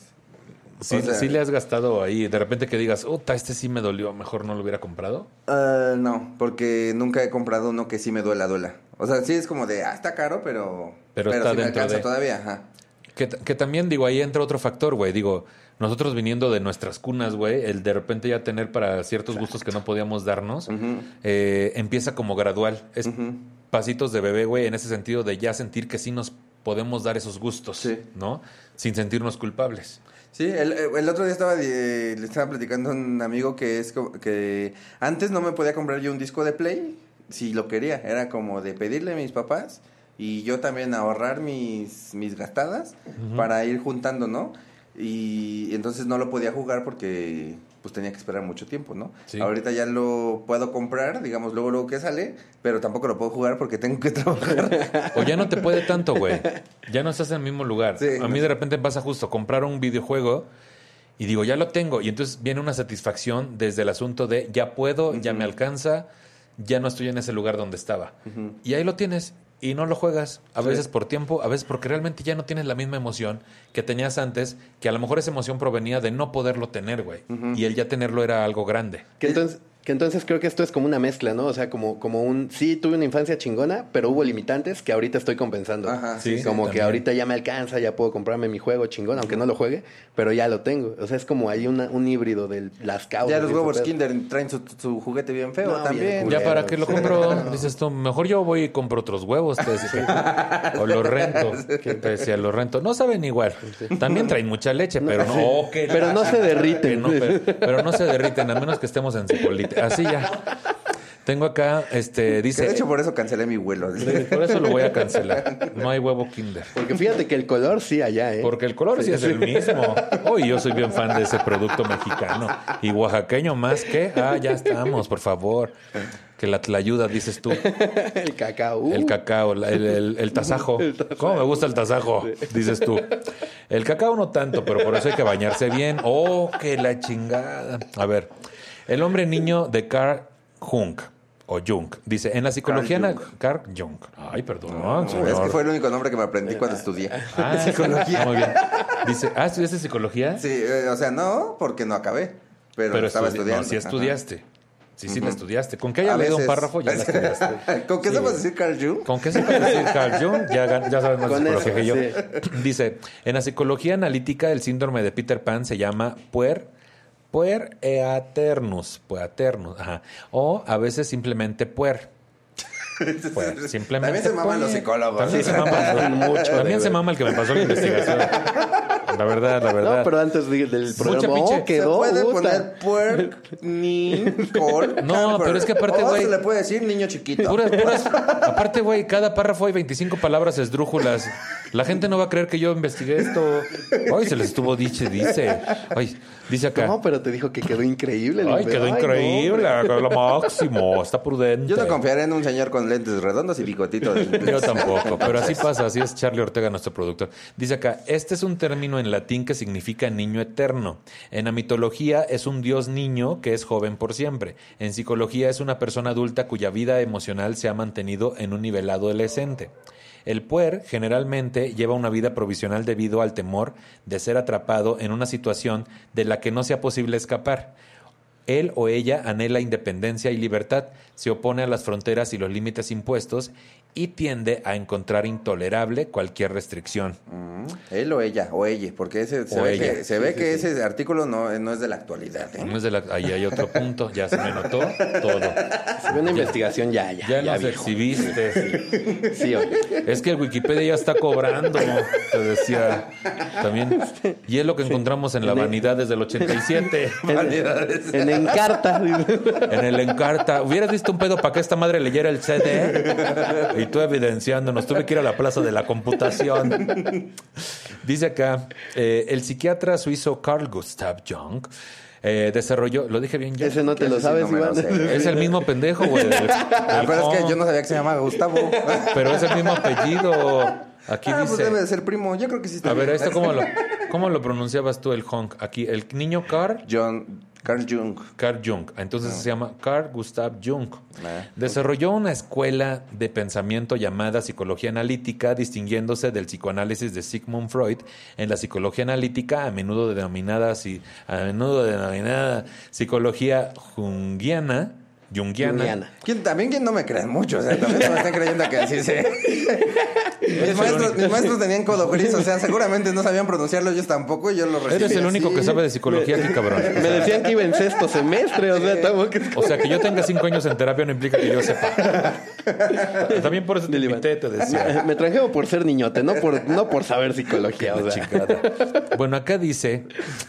Sí, O sea- sí le has gastado ahí. De repente que digas, puta, este sí me dolió, mejor no lo hubiera comprado. Ah, no, porque nunca he comprado uno que sí me duela, duela. O sea, sí es como de, ah, está caro, pero... Pero está sí me dentro alcanza de- todavía, ajá. Que, que también, digo, ahí entra otro factor, güey. Digo, nosotros viniendo de nuestras cunas, güey, el de repente ya tener para ciertos gustos que no podíamos darnos, eh, empieza como gradual. Es pasitos de bebé, güey, en ese sentido de ya sentir que sí nos podemos dar esos gustos, Sí. ¿no? Sin sentirnos culpables. Sí, el, el otro día estaba eh, le estaba platicando a un amigo que es que antes no me podía comprar yo un disco de Play si lo quería, era como de pedirle a mis papás y yo también ahorrar mis mis gastadas para ir juntando, ¿no? Y entonces no lo podía jugar porque pues tenía que esperar mucho tiempo, ¿no? Sí. Ahorita ya lo puedo comprar, digamos, luego luego que sale, pero tampoco lo puedo jugar porque tengo que trabajar. O ya no te puede tanto, güey. Ya no estás en el mismo lugar. Sí. a mí de repente pasa justo comprar un videojuego y digo, ya lo tengo. Y entonces viene una satisfacción desde el asunto de ya puedo, ya me alcanza, ya no estoy en ese lugar donde estaba. Y ahí lo tienes y no lo juegas. A Sí. veces por tiempo, a veces porque realmente ya no tienes la misma emoción que tenías antes, que a lo mejor esa emoción provenía de no poderlo tener, güey. Y el ya tenerlo era algo grande. Que entonces, que entonces creo que esto es como una mezcla, ¿no? O sea, como, como un, sí, tuve una infancia chingona, pero hubo limitantes que ahorita estoy compensando. Ajá, sí, sí, como que ahorita ya me alcanza, ya puedo comprarme mi juego chingón, aunque no lo juegue, pero ya lo tengo. O sea, es como hay una, un híbrido de las causas. ya los huevos. Kinder traen su, su juguete bien feo No, también. bien Ya para qué lo compro, dices tú, mejor yo voy y compro otros huevos, te decía. o los rento, te decía, los rento. No saben igual. También traen mucha leche, pero no. Oh, Pero no se derriten. que no, pero, pero no se derriten, a menos que estemos en cipolite. Así ya. Tengo acá, este, Que dice. de hecho por eso cancelé mi vuelo. Por eso lo voy a cancelar. No hay huevo Kinder. Porque fíjate que el color sí allá, ¿eh? Porque el color sí, es el mismo. Hoy yo soy bien fan de ese producto mexicano. Y oaxaqueño más que. Ah, ya estamos, por favor. Que la ayuda, dices tú. el cacao. El cacao, la- el, el- el tasajo. ¿Cómo me gusta el tasajo? Dices tú. El cacao no tanto, pero por eso hay que bañarse bien. Oh, que la chingada. A ver, el hombre niño de Carl Jung. O Jung. Dice, en la psicología... Carl na- Carl Jung. Ay, perdón, es señor. que fue el único nombre que me aprendí cuando estudié. Ah, psicología. Muy bien. Dice, ah, ¿estudiaste psicología? Sí, eh, o sea, no, porque no acabé. Pero, pero estaba estudi- estudiando. No, sí Ajá. estudiaste. Sí, sí la estudiaste. Con que haya A leído un párrafo, ya la estudiaste. ¿Con qué Sí, sepas güey. decir Carl Jung? ¿Con qué se puede decir Carl Jung? Ya, sabes más de Con psicología que yo. Dice, en la psicología analítica el síndrome de Peter Pan se llama puer Puer eaternus, puerternus, ajá. O a veces simplemente puer. Pues, simplemente También se maman puer. los psicólogos. También se mama mucho, También se mama el que me pasó la investigación. La verdad, la verdad. No, pero antes de- del programa pinche- oh, Se quedó. puede puta. poner puerc, ni, col, No, camper. pero es que aparte, O güey- se le puede decir niño chiquito. Puras, puras. Aparte, güey, cada párrafo hay 25 palabras esdrújulas. La gente no va a creer que yo investigué esto. Ay, se les estuvo dice, dice. Ay, dice acá. No, pero te dijo que quedó increíble. Ay, quedó Ay, no, increíble, hombre. lo máximo, está prudente. Yo no confiaré en un señor con lentes redondos y bigotito. de- Yo tampoco, pero así pasa, así es Charlie Ortega, nuestro productor. Dice acá, este es un término en latín que significa niño eterno. En la mitología es un dios niño que es joven por siempre. En psicología es una persona adulta cuya vida emocional se ha mantenido en un nivel adolescente. El puer generalmente lleva una vida provisional debido al temor de ser atrapado en una situación de la que no sea posible escapar. Él o ella anhela independencia y libertad, se opone a las fronteras y los límites impuestos y tiende a encontrar intolerable cualquier restricción. Mm, Él o ella, o ella, porque ese, se O ve ella. que, se ve que ese artículo no, no es de la actualidad. ¿eh? No es de la- ahí hay otro punto, ya se me notó todo. Se ve una investigación ya, ya. Ya, nos viejo. exhibiste. Sí, oye. Es que el Wikipedia ya está cobrando, te decía también. Y es lo que encontramos en la vanidad desde el 87. Vanidades. En Encarta. En el Encarta. Hubieras visto un pedo para que esta madre leyera el CD. Y tú evidenciándonos. Tuve que ir a la plaza de la computación. Dice acá, eh, el psiquiatra suizo Carl Gustav Jung eh, desarrolló, lo dije bien ya. Ese no te lo sí sabes, no me lo Iván. sé. Es el mismo pendejo, güey. Ah, pero es que yo no sabía que se llamaba Gustavo. Pero es el mismo apellido. Aquí ah, pues dice. debe de ser primo. Yo creo que sí está A ver. ¿esto cómo lo, cómo lo pronunciabas tú, el Honk? Aquí, el niño Carl John Carl Jung. Carl Jung. Entonces se llama Carl Gustav Jung. Ah. Desarrolló una escuela de pensamiento llamada psicología analítica, distinguiéndose del psicoanálisis de Sigmund Freud. En la psicología analítica, a menudo denominada, a menudo denominada psicología junguiana, Jungiana. ¿Quién, también quien no me creen mucho, o sea, también se me están creyendo que así se... mis, maestros, mis maestros tenían codo gris, o sea, seguramente no sabían pronunciarlo ellos tampoco, y yo lo recibí Eres el único así. que sabe de psicología aquí, cabrón. Me decían que iba en sexto semestre, o sea, tampoco que... O sea, que yo tenga cinco años en terapia no implica que yo sepa. También por eso te invité, te decía. Me trajeron por ser niñote, no por, no por saber psicología. O sea. Bueno, acá dice,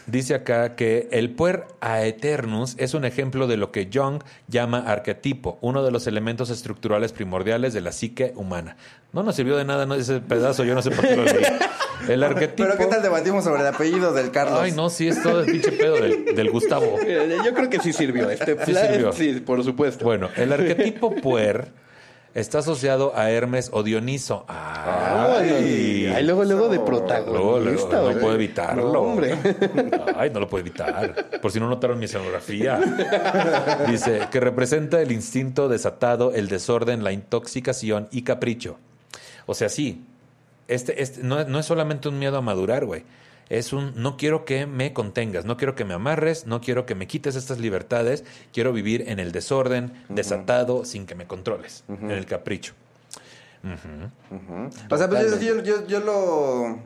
dice acá que el puer aeternus es un ejemplo de lo que Jung llama arquetipo, uno de los elementos estructurales primordiales de la psique humana. No nos sirvió de nada no ese pedazo, yo no sé por qué lo leí. El arquetipo. Pero ¿qué tal debatimos sobre el apellido del Carlos? Ay, no, sí, es todo el pinche pedo del, del Gustavo. Yo creo que sí sirvió. Este Sí plan, sirvió. Sí, por supuesto. Bueno, el arquetipo puer está asociado a Hermes o Dioniso. Ay, ay, luego, luego de protagonista. Luego, luego, no puedo evitarlo. No, hombre. Ay, no lo puedo evitar. Por si no notaron mi escenografía. Dice que representa el instinto desatado, el desorden, la intoxicación y capricho. O sea, sí. Este, este no, no es solamente un miedo a madurar, güey. Es un no quiero que me contengas, no quiero que me amarres, no quiero que me quites estas libertades, quiero vivir en el desorden, desatado, sin que me controles, en el capricho. O sea, pues yo, yo, yo, yo lo...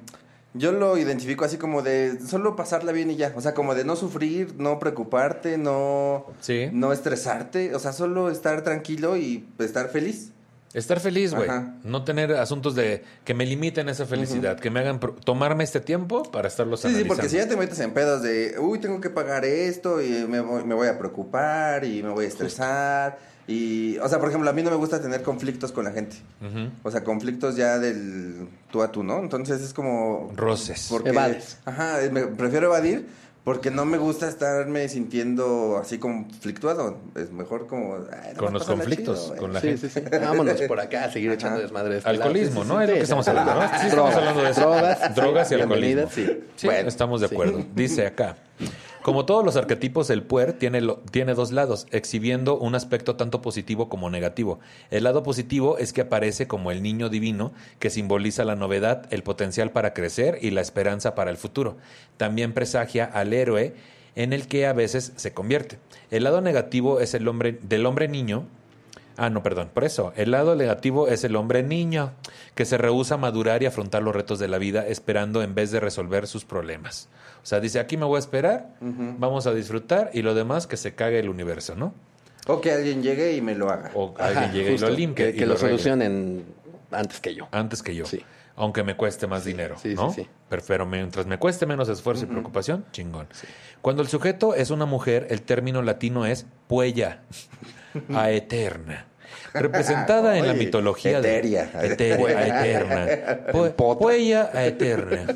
Yo lo identifico así como de solo pasarla bien y ya. O sea, como de no sufrir, no preocuparte, no, Sí. no estresarte. O sea, solo estar tranquilo y estar feliz. Estar feliz, güey. Ajá. No tener asuntos de que me limiten esa felicidad, que me hagan pro- tomarme este tiempo para estarlos Sí, sí, analizando. porque si ya te metes en pedos de, uy, tengo que pagar esto y me voy, me voy a preocupar y me voy a estresar. Y, o sea, por ejemplo, a mí no me gusta tener conflictos con la gente. Ujú. O sea, conflictos ya del tú a tú, ¿no? Entonces es como... Roces. Porque, Evades. Ajá, me prefiero evadir porque no me gusta estarme sintiendo así conflictuado. Es mejor como... Con los conflictos, chido, con la Sí, gente. sí, sí. Vámonos por acá a seguir echando desmadre. de este lado. Alcoholismo, Sí, sí, ¿no? sí, Es lo sí, que estamos hablando, ¿no? Sí, estamos hablando de eso. Drogas, Drogas y alcoholismo. sí. Sí, Bueno, estamos de sí. acuerdo. Dice acá. Como todos los arquetipos, el puer tiene, lo- tiene dos lados, exhibiendo un aspecto tanto positivo como negativo. El lado positivo es que aparece como el niño divino, que simboliza la novedad, el potencial para crecer y la esperanza para el futuro. También presagia al héroe en el que a veces se convierte. El lado negativo es el hombre del hombre niño, Ah, no, perdón. Por eso, el lado negativo es el hombre niño, que se rehúsa a madurar y afrontar los retos de la vida esperando en vez de resolver sus problemas. O sea, dice, aquí me voy a esperar, vamos a disfrutar y lo demás que se cague el universo, ¿no? O que alguien llegue y me lo haga. O Ajá, alguien llegue justo, y lo limpie. Que, y que lo, solucionen antes que yo. Antes que yo. Sí. Aunque me cueste más dinero, sí, ¿no? sí, sí. Pero, pero mientras me cueste menos esfuerzo y preocupación, chingón. Cuando el sujeto es una mujer, el término latino es puella, aeterna. Representada en la mitología etérea. de etérea, eterna. Pu- Potra. Puella aeterna.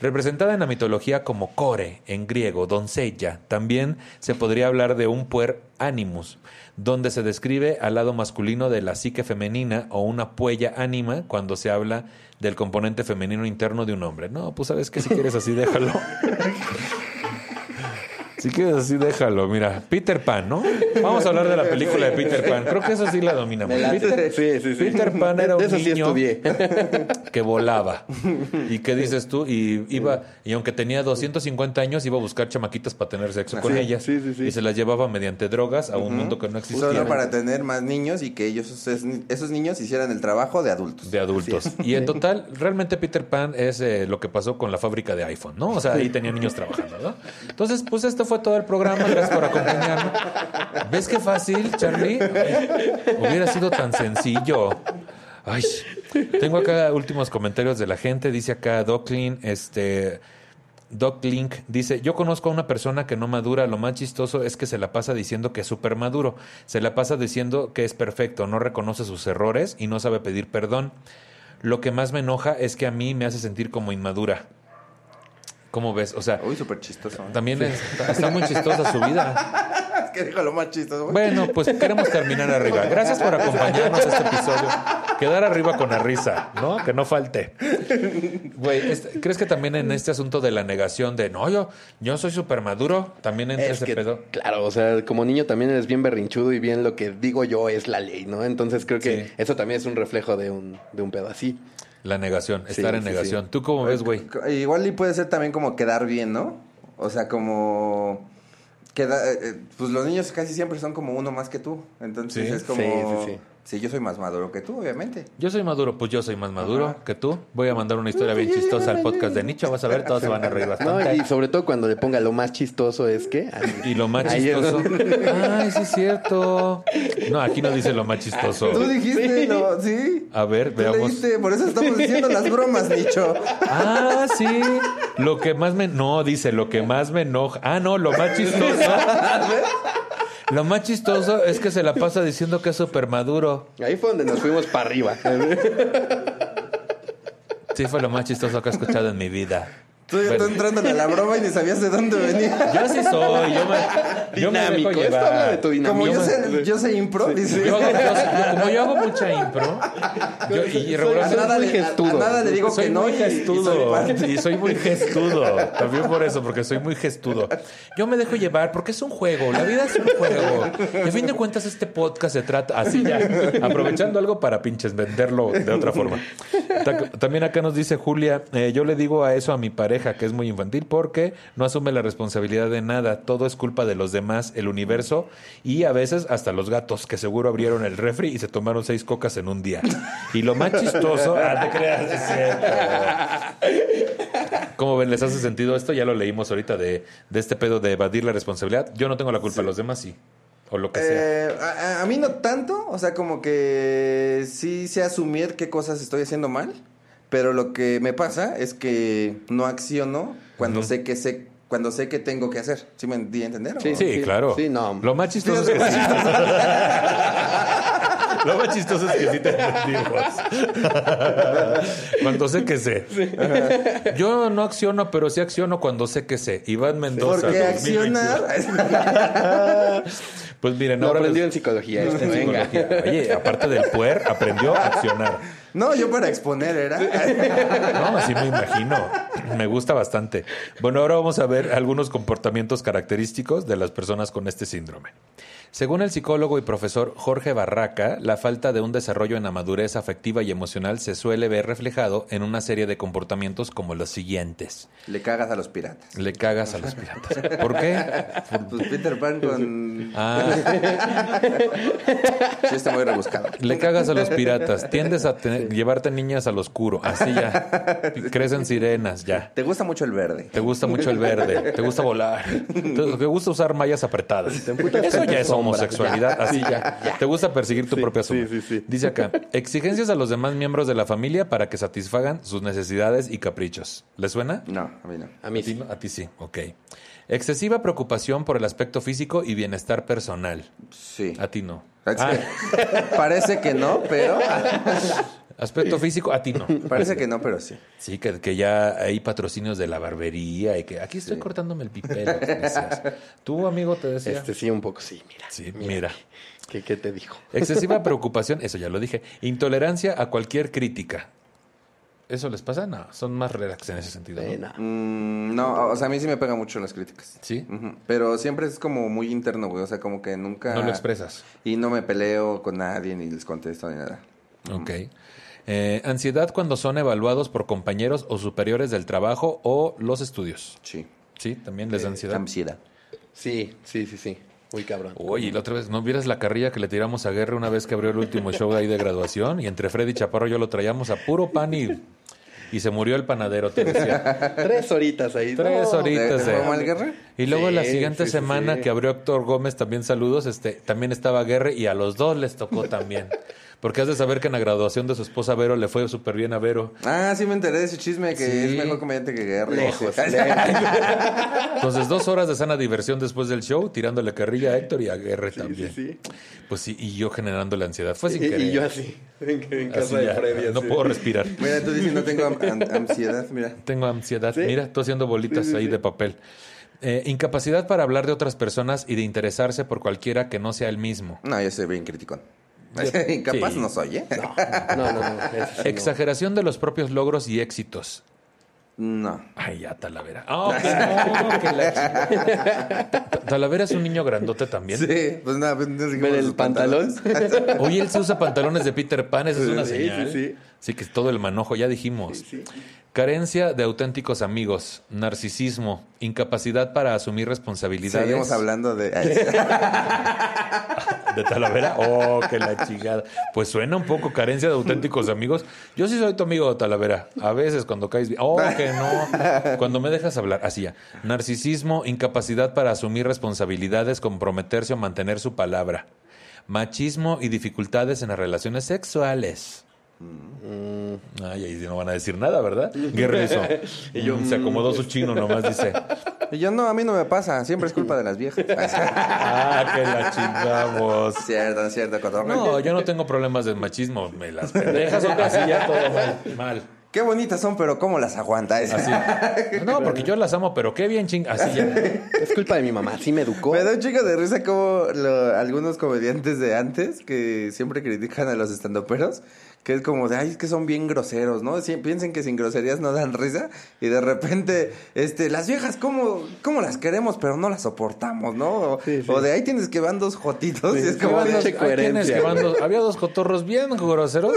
Representada en la mitología como core, en griego, doncella. También se podría hablar de un puer animus, donde se describe al lado masculino de la psique femenina o una puella ánima cuando se habla del componente femenino interno de un hombre. No, pues sabes que si quieres así, déjalo. Si quieres así, déjalo. Mira, Peter Pan, ¿no? Vamos a hablar de la película de Peter Pan. Creo que eso sí la dominamos. Peter, Sí, sí, sí. Peter Pan era un eso niño que volaba. ¿Y qué dices tú? Y iba y aunque tenía 250 años iba a buscar chamaquitas para tener sexo con Sí, ellas y se las llevaba mediante drogas a un mundo que no existía. Solo para tener más niños y que ellos, esos, esos niños hicieran el trabajo de adultos. de adultos. Y en total, realmente Peter Pan es eh, lo que pasó con la fábrica de iPhone, ¿no? O sea, ahí tenía niños trabajando, ¿no? Entonces, pues esto fue todo el programa. Gracias por acompañarnos. ¿Ves qué fácil, Charlie? Hubiera sido tan sencillo. Ay, tengo acá últimos comentarios de la gente. Dice acá Doclin, este... Doc Link dice, yo conozco a una persona que no madura, lo más chistoso es que se la pasa diciendo que es súper maduro, se la pasa diciendo que es perfecto, no reconoce sus errores y no sabe pedir perdón. Lo que más me enoja es que a mí me hace sentir como inmadura. ¿Cómo ves? O sea, Uy, súper chistoso. ¿eh? también es- está muy chistosa su vida. Es que dijo lo más chistoso. Bueno, pues queremos terminar arriba. Gracias por acompañarnos a este episodio. Quedar arriba con la risa, ¿no? Que no falte. Güey, ¿crees que también en este asunto de la negación de no, yo, yo soy súper maduro, también entra Es ese que, pedo? claro, o sea, como niño también eres bien berrinchudo y bien lo que digo yo es la ley, ¿no? Entonces creo que Sí. eso también es un reflejo de un, de un pedo así. La negación, Sí, estar en sí, negación. sí. ¿Tú cómo ves, güey? Igual y puede ser también como quedar bien, ¿no? O sea, como... Queda, eh, eh, pues los niños casi siempre son como uno más que tú. Entonces Sí. es como... Sí, sí, sí. Sí, yo soy más maduro que tú, obviamente. Yo soy maduro, pues yo soy más maduro que tú. Voy a mandar una historia bien chistosa al podcast de Nicho. Vas a ver, todos se van a reír No, bastante. y sobre todo cuando le ponga lo más chistoso es que... Y lo más Ahí chistoso. Ay, sí es cierto. No, aquí no dice lo más chistoso. Tú dijiste, lo, sí. A ver, Tú veamos. leíste, por eso estamos diciendo las bromas, Nicho. Ah, sí. Lo que más me. No, dice, lo que más me enoja. Ah, no, lo más chistoso. Lo más chistoso es que se la pasa diciendo que es súper maduro. Ahí fue donde nos fuimos para arriba. Sí, fue lo más chistoso que he escuchado en mi vida. Tú ya Bueno. estás entrando a la broma y ni sabías de dónde venía. Yo sí soy. Yo me, yo me dejo Dinámico. Esto habla llevar. de tu Como dinamismo. yo sé, yo sé impro, dice. Yo hago- yo- como yo hago mucha impro, yo, y Soy- a regularmente nada, muy le, a- gestudo. a nada le digo soy que no muy y, y soy gestudo y soy muy gestudo también por eso porque soy muy gestudo yo me dejo llevar porque es un juego la vida es un juego y a fin de cuentas este podcast se trata así ya aprovechando algo para pinches venderlo de otra forma Ta- también acá nos dice Julia eh, yo le digo a eso a mi pareja que es muy infantil porque no asume la responsabilidad de nada todo es culpa de los demás el universo y a veces hasta los gatos que seguro abrieron el refri y se tomaron seis cocas en un día y lo más chistoso ah, te creas es cierto. ¿Cómo ven? ¿Les hace sentido esto? Ya lo leímos ahorita de, de este pedo de evadir la responsabilidad. Yo no tengo la culpa, los demás sí. O lo que sea. Eh, a, a mí no tanto, o sea, como que sí sé asumir qué cosas estoy haciendo mal, pero lo que me pasa es que no acciono cuando sé que sé cuando sé que tengo que hacer. ¿Sí me di a entender? o? Sí, sí, claro. sí, no. Lo más chistoso es que sí. Lo más chistoso es que sí te entendimos. cuando sé que sé. Yo no acciono, pero sí acciono cuando sé que sé. Iván Mendoza. Porque 2021. accionar Pues miren, No ahora aprendió les- en psicología. en este, venga. psicología. Oye, aparte del puer, aprendió a accionar. No, yo para exponer era. No, así me imagino. Me gusta bastante. Bueno, ahora vamos a ver algunos comportamientos característicos de las personas con este síndrome. Según el psicólogo y profesor Jorge Barraca, la falta de un desarrollo en la madurez afectiva y emocional se suele ver reflejado en una serie de comportamientos como los siguientes. Le cagas a los piratas. Le cagas a los piratas. ¿Por qué? Pues Peter Pan con... Ah, Sí está muy rebuscado. le cagas a los piratas. Tiendes a tener- llevarte niñas al oscuro. Así ya. Crecen sirenas, ya. Te gusta mucho el verde. Te gusta mucho el verde, te gusta volar, te, gusta usar mallas apretadas. Eso ya es homosexualidad, así ya. Te gusta perseguir tu propia sombra. sí, sí, sí. Dice acá, exigencias a los demás miembros de la familia para que satisfagan sus necesidades y caprichos. ¿Le suena? No, a mí no. A mí ¿A ti, sí. A ti sí, ok. Excesiva preocupación por el aspecto físico y bienestar personal. Sí. A ti no. Ah, Parece que no, pero... aspecto físico, a ti no. Parece que no, pero sí. Sí, que, que ya hay patrocinios de la barbería y que aquí estoy cortándome el pipero. decías. Tú, amigo, te decía. Este sí, un poco sí, mira. Sí, mira. ¿Qué, qué te dijo? Excesiva preocupación, eso ya lo dije. Intolerancia a cualquier crítica. ¿Eso les pasa? No, son más relax en ese sentido. ¿no? Eh, no. Mm, no, o sea, a mí sí me pega mucho las críticas. ¿Sí? Pero siempre es como muy interno, güey. O sea, como que nunca... No lo expresas. Y no me peleo con nadie, ni les contesto, ni nada. Ok. Eh, ansiedad cuando son evaluados por compañeros o superiores del trabajo o los estudios. Sí. Sí, también les da ansiedad. Ansiedad. Sí, sí, sí, sí. Muy cabrón. Oye, la otra vez, ¿no vieras la carrilla que le tiramos a Guerra una vez que abrió el último show ahí de graduación? Y entre Freddy y Chaparro yo lo traíamos a puro pan y, y se murió el panadero, te decía. Tres horitas ahí. Tres No, horitas. ¿Te- te de- fue mal, Guerra? Y luego Sí, la siguiente sí, semana sí. que abrió Héctor Gómez, también saludos, este, también estaba Guerra y a los dos les tocó también. Porque has de saber que en la graduación de su esposa Vero le fue súper bien a Vero. Ah, sí me enteré de ese chisme que Sí. es mejor comediante que Guerra. Lejos, Sí. Entonces, dos horas de sana diversión después del show, tirándole carrilla a Héctor y a Guerra Sí, también. Pues sí, y yo generándole ansiedad. Fue sin Y, querer. y yo así, en, en Así casa de Freddy. No puedo respirar. Mira, tú dices no tengo am- ansiedad, mira. Tengo ansiedad. Mira, tú haciendo bolitas ahí de papel. Eh, incapacidad para hablar de otras personas y de interesarse por cualquiera que no sea el mismo. No, yo soy bien criticón. Incapaz Sí. no soy, ¿eh? No, no, no. Exageración de los propios logros y éxitos. No. Ay, ya, Talavera. Ah, que no, que la Talavera es un niño grandote también. Sí, pues nada, pues no ¿Ven el pantalón? Oye, él se usa pantalones de Peter Pan, esa es una Sí, señal. sí, sí. Sí, que es todo el manojo, ya dijimos. Sí, sí. Carencia de auténticos amigos, narcisismo, incapacidad para asumir responsabilidades. Seguimos hablando de... ¿De Talavera? Oh, que la chingada. Pues suena un poco carencia de auténticos amigos. Yo sí soy tu amigo, Talavera. A veces cuando caes bien. Oh, que no. Cuando me dejas hablar. Así ya. Narcisismo, incapacidad para asumir responsabilidades, comprometerse o mantener su palabra. Machismo y dificultades en las relaciones sexuales. Ay, ahí no van a decir nada, ¿verdad? Guerra hizo. Y yo se acomodó su chino nomás, dice. Y yo no, a mí no me pasa. Siempre es culpa de las viejas. Ah, que la chingamos. cierto, cierto, cotorreo. No, yo no tengo problemas de machismo. Me las pendejas son así ya todo mal. mal. Qué bonitas son, pero ¿cómo las aguanta? Así. No, porque yo las amo, pero qué bien ching. Así ya. Es culpa de mi mamá, sí me educó. Me da un chico de risa como lo- algunos comediantes de antes que siempre critican a los estandoperos, que es como de, ay, es que son bien groseros, ¿no? Sie- piensen que sin groserías no dan risa y de repente, este, las viejas, ¿cómo, cómo las queremos, pero no las soportamos, ¿no? O, Sí, sí. o de ahí tienes que van dos jotitos y es Sí, como dos- coherencia, que van dos- había dos cotorros bien groseros.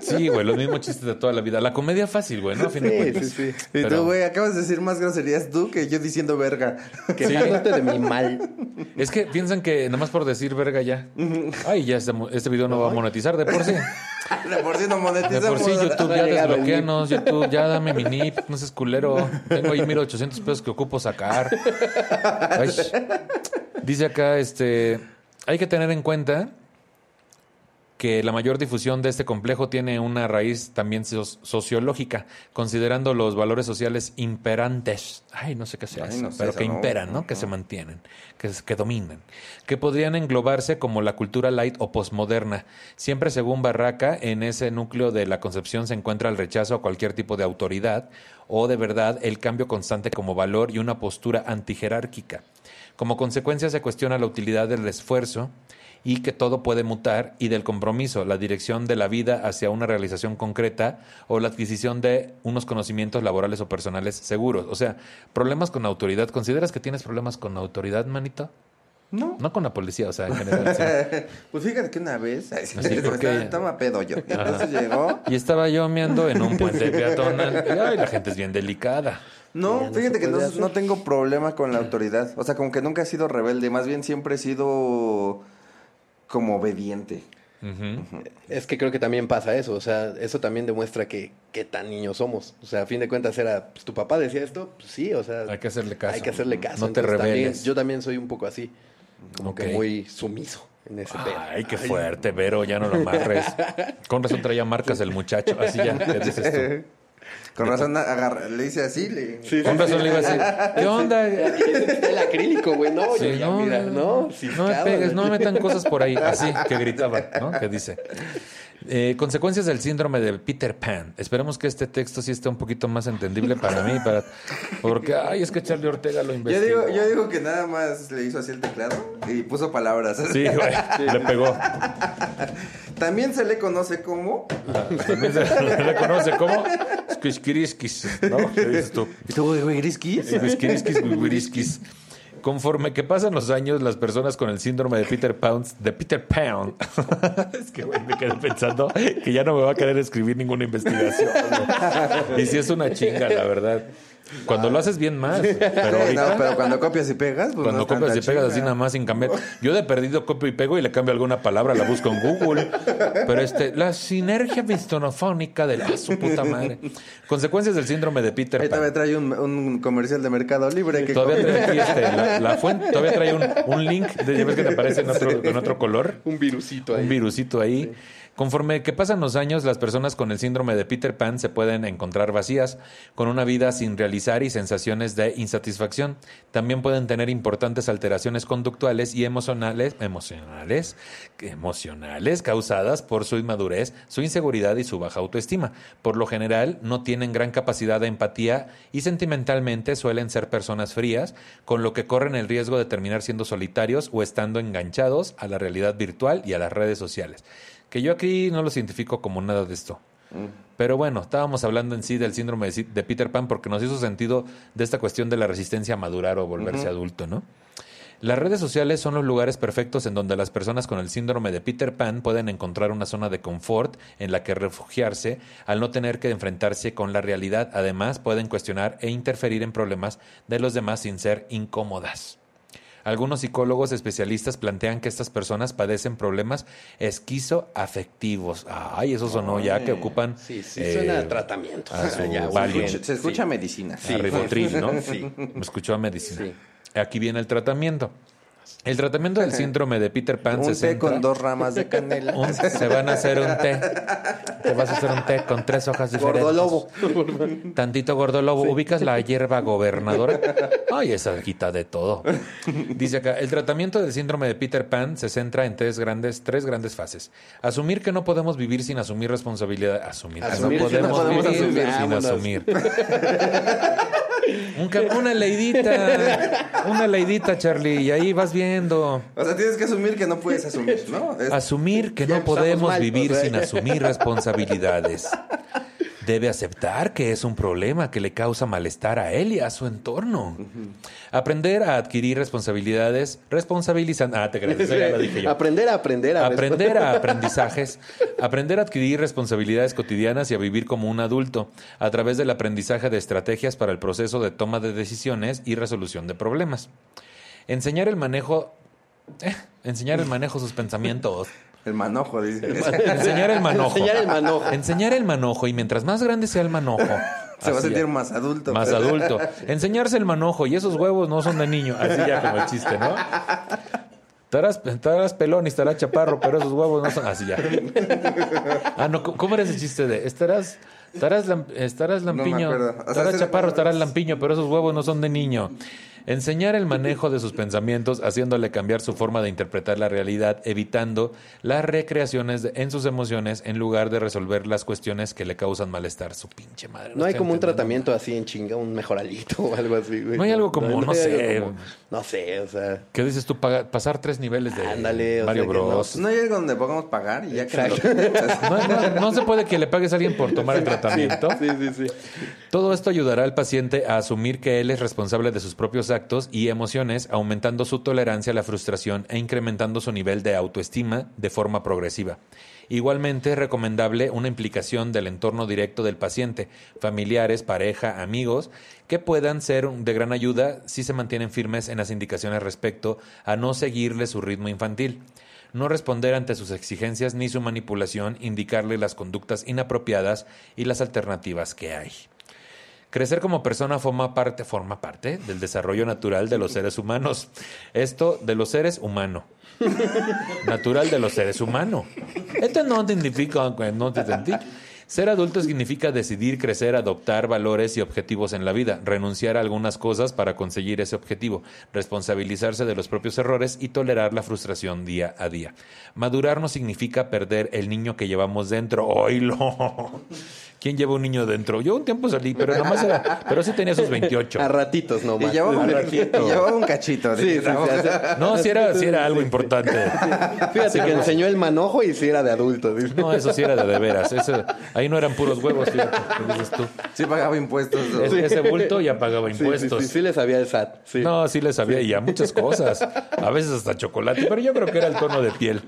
Sí, güey, los mismos chistes de toda la vida. La comedia fácil, güey, ¿no? A fin de Sí, cuentas. sí, sí. y Pero- tú, güey, acabas de decir más groserías tú que yo diciendo verga. Quejándote de mi mal. Es que piensan que nada más por decir verga ya. Ay, ya este, este video no va a monetizar de por sí. de por sí no De monetizamos. por sí, YouTube, ya desbloqueanos, YouTube, ya dame mi NIP, no seas culero. Tengo ahí 1800 pesos que ocupo sacar. Ay. Dice acá, este, hay que tener en cuenta que la mayor difusión de este complejo tiene una raíz también so- sociológica, considerando los valores sociales imperantes. Ay, no sé qué sea Ay, eso, no sé pero eso, que no. imperan, ¿no? Que se mantienen, que, que dominan, que podrían englobarse como la cultura light o posmoderna. Siempre según Barraca, en ese núcleo de la concepción se encuentra el rechazo a cualquier tipo de autoridad o de verdad el cambio constante como valor y una postura antijerárquica. Como consecuencia se cuestiona la utilidad del esfuerzo y que todo puede mutar, y del compromiso, la dirección de la vida hacia una realización concreta o la adquisición de unos conocimientos laborales o personales seguros. O sea, problemas con autoridad. ¿Consideras que tienes problemas con autoridad, manito? No. No con la policía, o sea, en general. sí. pues fíjate que una vez, ay, sí, Así, ¿por qué? estaba pedo yo. Y entonces llegó. Y estaba yo meando en un puente peatonal. Y, ay, la gente es bien delicada. No, fíjate que no, no tengo problema con la autoridad. O sea, como que nunca he sido rebelde. Más bien siempre he sido como obediente. Es que creo que también pasa eso, o sea, eso también demuestra que qué tan niños somos. O sea, a fin de cuentas era, pues tu papá decía esto, pues sí, o sea, Hay que hacerle caso. hay que hacerle caso. No te también- rebeles. yo también soy un poco así, como que muy sumiso en ese. Ay, qué fuerte, Vero, ya no lo amarres. Con razón traía marcas el muchacho. Así ya, ¿qué dices tú? Con razón agarra- le hice así, le... Con razón le iba a decir, ¿qué onda? El acrílico, güey, no, Sí, yo ya, no, mira, no, sí, no me pegues, no me metan cosas por ahí. Así que gritaba, ¿no? Que dice. Eh, consecuencias del síndrome de Peter Pan. Esperemos que este texto sí esté un poquito más entendible para mí, para porque ay, es que Charlie Ortega lo Yo investigó. digo, yo digo que nada más le hizo así el teclado y puso palabras. Sí, güey, le pegó. También se le conoce como... También se le conoce como Squishkiriskis, ¿no? ¿Qué dices tú? Squishkiriskis, Wiriskis. Conforme que pasan los años, las personas con el síndrome de Peter Pan, de Peter Pan, es que güey, me quedé pensando que ya no me va a querer escribir ninguna investigación. Y si es una chinga, la verdad. Cuando lo haces bien más, pero No, pero cuando copias y pegas, pues cuando no copias y pegas así nada más sin cambiar. Yo de perdido copio y pego y le cambio alguna palabra, la busco en Google. Pero este, la sinergia mistonofónica de la su puta madre. Consecuencias del síndrome de Peter Ahí todavía Pan. trae un, un comercial de Mercado Libre que Todavía trae aquí este, la, la fuente, todavía trae un, un link, de, ya ves que te aparece en otro, en otro color, Un virusito ahí. un virusito ahí. Conforme que pasan los años, las personas con el síndrome de Peter Pan se pueden encontrar vacías, con una vida sin y sensaciones de insatisfacción. También pueden tener importantes alteraciones conductuales y emocionales, emocionales, emocionales causadas por su inmadurez, su inseguridad y su baja autoestima. Por lo general, no tienen gran capacidad de empatía y sentimentalmente suelen ser personas frías, con lo que corren el riesgo de terminar siendo solitarios o estando enganchados a la realidad virtual y a las redes sociales. Que yo aquí no los identifico como nada de esto. Pero bueno, estábamos hablando en sí del síndrome de Peter Pan porque nos hizo sentido de esta cuestión de la resistencia a madurar o volverse adulto, ¿no? Las redes sociales son los lugares perfectos en donde las personas con el síndrome de Peter Pan pueden encontrar una zona de confort en la que refugiarse al no tener que enfrentarse con la realidad. Además, pueden cuestionar e interferir en problemas de los demás sin ser incómodas. Algunos psicólogos especialistas plantean que estas personas padecen problemas esquizoafectivos. Ay, eso sonó ya que ocupan. Sí, sí, eh, suena a tratamiento. a su ya, Valium. urgente. se escucha Sí. medicina. Sí. a Ribotril, ¿no? Sí. Me escuchó a medicina. Sí. Aquí viene el tratamiento. El tratamiento del síndrome de Peter Pan Un se té centra- con dos ramas de canela. un- se van a hacer un té. Te vas a hacer un té con tres hojas diferentes. Gordolobo. Tantito gordolobo. ¿Ubicas la hierba gobernadora? Ay, esa quita de todo. Dice acá, el tratamiento del síndrome de Peter Pan se centra en tres grandes, tres grandes fases. Asumir que no podemos vivir sin asumir responsabilidad. Asumir, que Asumir no podemos, vivir asumir. sin Vámonos. asumir. Un una leidita, una leidita, Charlie, y ahí vas viendo. O sea, tienes que asumir que no puedes asumir, ¿no? Es- Asumir que Ya no podemos mal, vivir o sea. sin asumir responsabilidades. Debe aceptar que es un problema que le causa malestar a él y a su entorno. Aprender a adquirir responsabilidades, responsabilizando. Ah, te crees, ya lo dije yo. Aprender a aprender a Aprender a aprendizajes, aprender a adquirir responsabilidades cotidianas y a vivir como un adulto a través del aprendizaje de estrategias para el proceso de toma de decisiones y resolución de problemas. Enseñar el manejo, eh, enseñar el manejo sus pensamientos. El manojo, dice. Enseñar el manojo. Enseñar el manojo. Enseñar el manojo y mientras más grande sea el manojo, Se va a sentir ya, más adulto. más adulto. Enseñarse el manojo y esos huevos no son de niño, así ya como el chiste, ¿no? Estarás, estarás pelón y estarás chaparro, pero esos huevos no son así ya. Ah, no, ¿cómo era ese chiste de estarás estarás lam- estarás lampiño, acuerdo. O sea, estarás chaparro, estarás lampiño, pero esos huevos no son de niño. Enseñar el manejo de sus pensamientos, haciéndole cambiar su forma de interpretar la realidad, evitando las recreaciones en sus emociones en lugar de resolver las cuestiones que le causan malestar. Su pinche madre. No hay como un tratamiento así en chinga, un mejoralito o algo así, güey. No hay algo como, no sé. como- no sé, o sea. ¿Qué dices tú? Paga- pasar tres niveles de Ándale, o Mario sea no. Bros. No hay algo donde podamos pagar y ya que Exacto. No, no- no se puede que le pagues a alguien por tomar el tratamiento. Sí, sí, sí. Todo esto ayudará al paciente a asumir que él es responsable de sus propios actos y emociones, aumentando su tolerancia a la frustración e incrementando su nivel de autoestima de forma progresiva. Igualmente es recomendable una implicación del entorno directo del paciente, familiares, pareja, amigos, que puedan ser de gran ayuda si se mantienen firmes en las indicaciones respecto a no seguirle su ritmo infantil no responder ante sus exigencias ni su manipulación, indicarle las conductas inapropiadas y las alternativas que hay. Crecer como persona forma parte, forma parte del desarrollo natural de los seres humanos. Esto de los seres humanos. Natural de los seres humanos. Esto no significa no te. Ser adulto significa decidir crecer, adoptar valores y objetivos en la vida, renunciar a algunas cosas para conseguir ese objetivo, responsabilizarse de los propios errores y tolerar la frustración día a día. Madurar no significa perder el niño que llevamos dentro. ¡Oilo! ¿Quién lleva un niño dentro? Yo un tiempo salí, pero nomás era, pero sí tenía sus 28. A ratitos Y nomás. llevaba, un, A y llevaba un cachito. de Sí, sí, sí, No, si era, sí era algo importante. Fíjate que enseñó el manojo y sí era de adulto. dice. No, eso sí era de de veras. Eso- ahí no eran puros huevos, fíjate, ¿qué dices tú? Sí pagaba impuestos. ¿no? Ese, ese bulto ya pagaba Sí, sí, impuestos. sí, sí, le sabía el SAT. Sí. No, sí le sabía y a muchas cosas. A veces hasta chocolate, pero yo creo que era el tono de piel.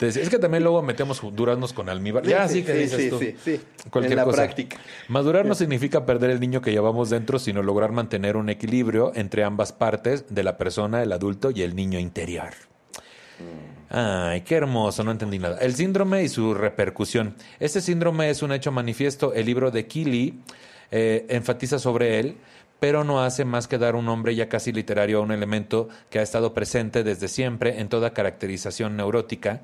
Es que también luego metemos duraznos con almíbar. Sí, ya, sí, sí, que sí, dices sí, tú. sí, sí. Cualquier En la cosa. práctica. Madurar no significa perder el niño que llevamos dentro, sino lograr mantener un equilibrio entre ambas partes de la persona, el adulto y el niño interior. Ay, qué hermoso, no entendí nada. El síndrome y su repercusión. Este síndrome es un hecho manifiesto. El libro de Keeley eh, enfatiza sobre él, pero no hace más que dar un nombre ya casi literario a un elemento que ha estado presente desde siempre en toda caracterización neurótica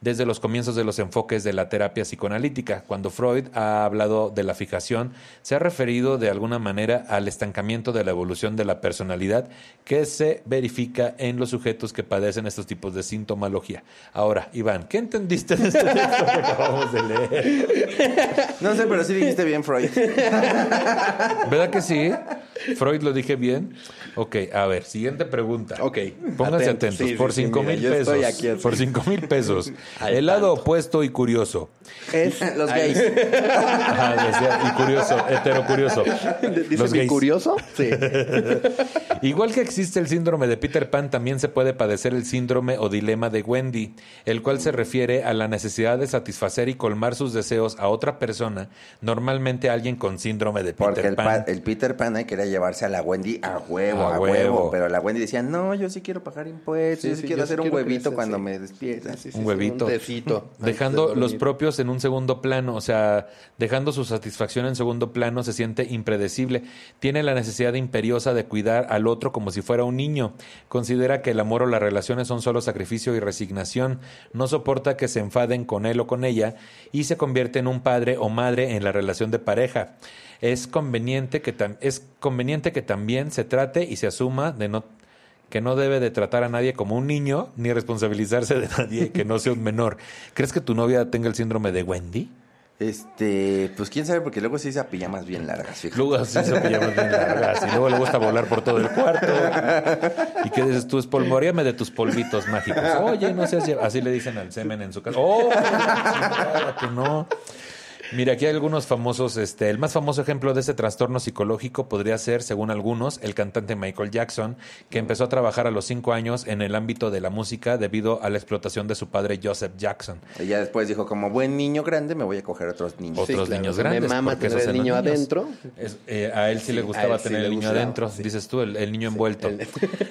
desde los comienzos de los enfoques de la terapia psicoanalítica. Cuando Freud ha hablado de la fijación, se ha referido de alguna manera al estancamiento de la evolución de la personalidad que se verifica en los sujetos que padecen estos tipos de sintomología. Ahora, Iván, ¿qué entendiste de este texto que acabamos de leer? No sé, pero sí dijiste bien, Freud. ¿Verdad que sí? Freud lo dije bien. Ok, a ver, siguiente pregunta. Ok, Pónganse atento. atentos. Sí, por sí, cinco mira, mil pesos. estoy aquí así. Por cinco mil pesos. Al El lado tanto. opuesto y curioso. Es Los Ay, gays. Ajá, decía, y curioso, heterocurioso. Los gays. curioso. Sí. Igual que existe el síndrome de Peter Pan, también se puede padecer el síndrome o dilema de Wendy, el cual se refiere a la necesidad de satisfacer y colmar sus deseos a otra persona, normalmente alguien con síndrome de Peter Porque el, Pan. pa- el Peter Pan eh, quería llevarse a la Wendy a huevo, A a, huevo. huevo. Pero la Wendy decía, no, yo sí quiero pagar impuestos, Sí, yo sí, sí, quiero yo hacer sí un quiero huevito crecer, cuando sí. me despierta. Sí, sí, Un sí, huevito. Un tecito. Dejando de los propios en un segundo plano, o sea, dejando su satisfacción en segundo plano, se siente impredecible. Tiene la necesidad imperiosa de cuidar al otro como si fuera un niño. Considera que el amor o las relaciones son solo sacrificio y resignación. No soporta que se enfaden con él o con ella y se convierte en un padre o madre en la relación de pareja. Es conveniente que, es conveniente que también se trate y se asuma de no que no debe de tratar a nadie como un niño ni responsabilizarse de nadie que no sea un menor. ¿Crees que tu novia tenga el síndrome de Wendy? Este, pues quién sabe, porque luego sí usa pijamas bien largas, fíjate. Luego se pijamas bien largas y luego le gusta volar por todo el cuarto. ¿Y qué dices tú? Espolvoreame de tus polvitos mágicos. Oye, no seas... Así le dicen al semen en su casa. ¡Oh! tú no! Mira, aquí hay algunos famosos, este, el más famoso ejemplo de ese trastorno psicológico podría ser, según algunos, el cantante Michael Jackson, que empezó a trabajar a los cinco años en el ámbito de la música debido a la explotación de su padre Joseph Jackson. Y ya después dijo, como buen niño grande, me voy a coger otros niños. Otros claro, niños me grandes. mama porque tener el niño adentro. Es- eh, a él sí le gustaba sí tener le el niño gustaba, adentro, sí. dices tú, el, el niño envuelto. el-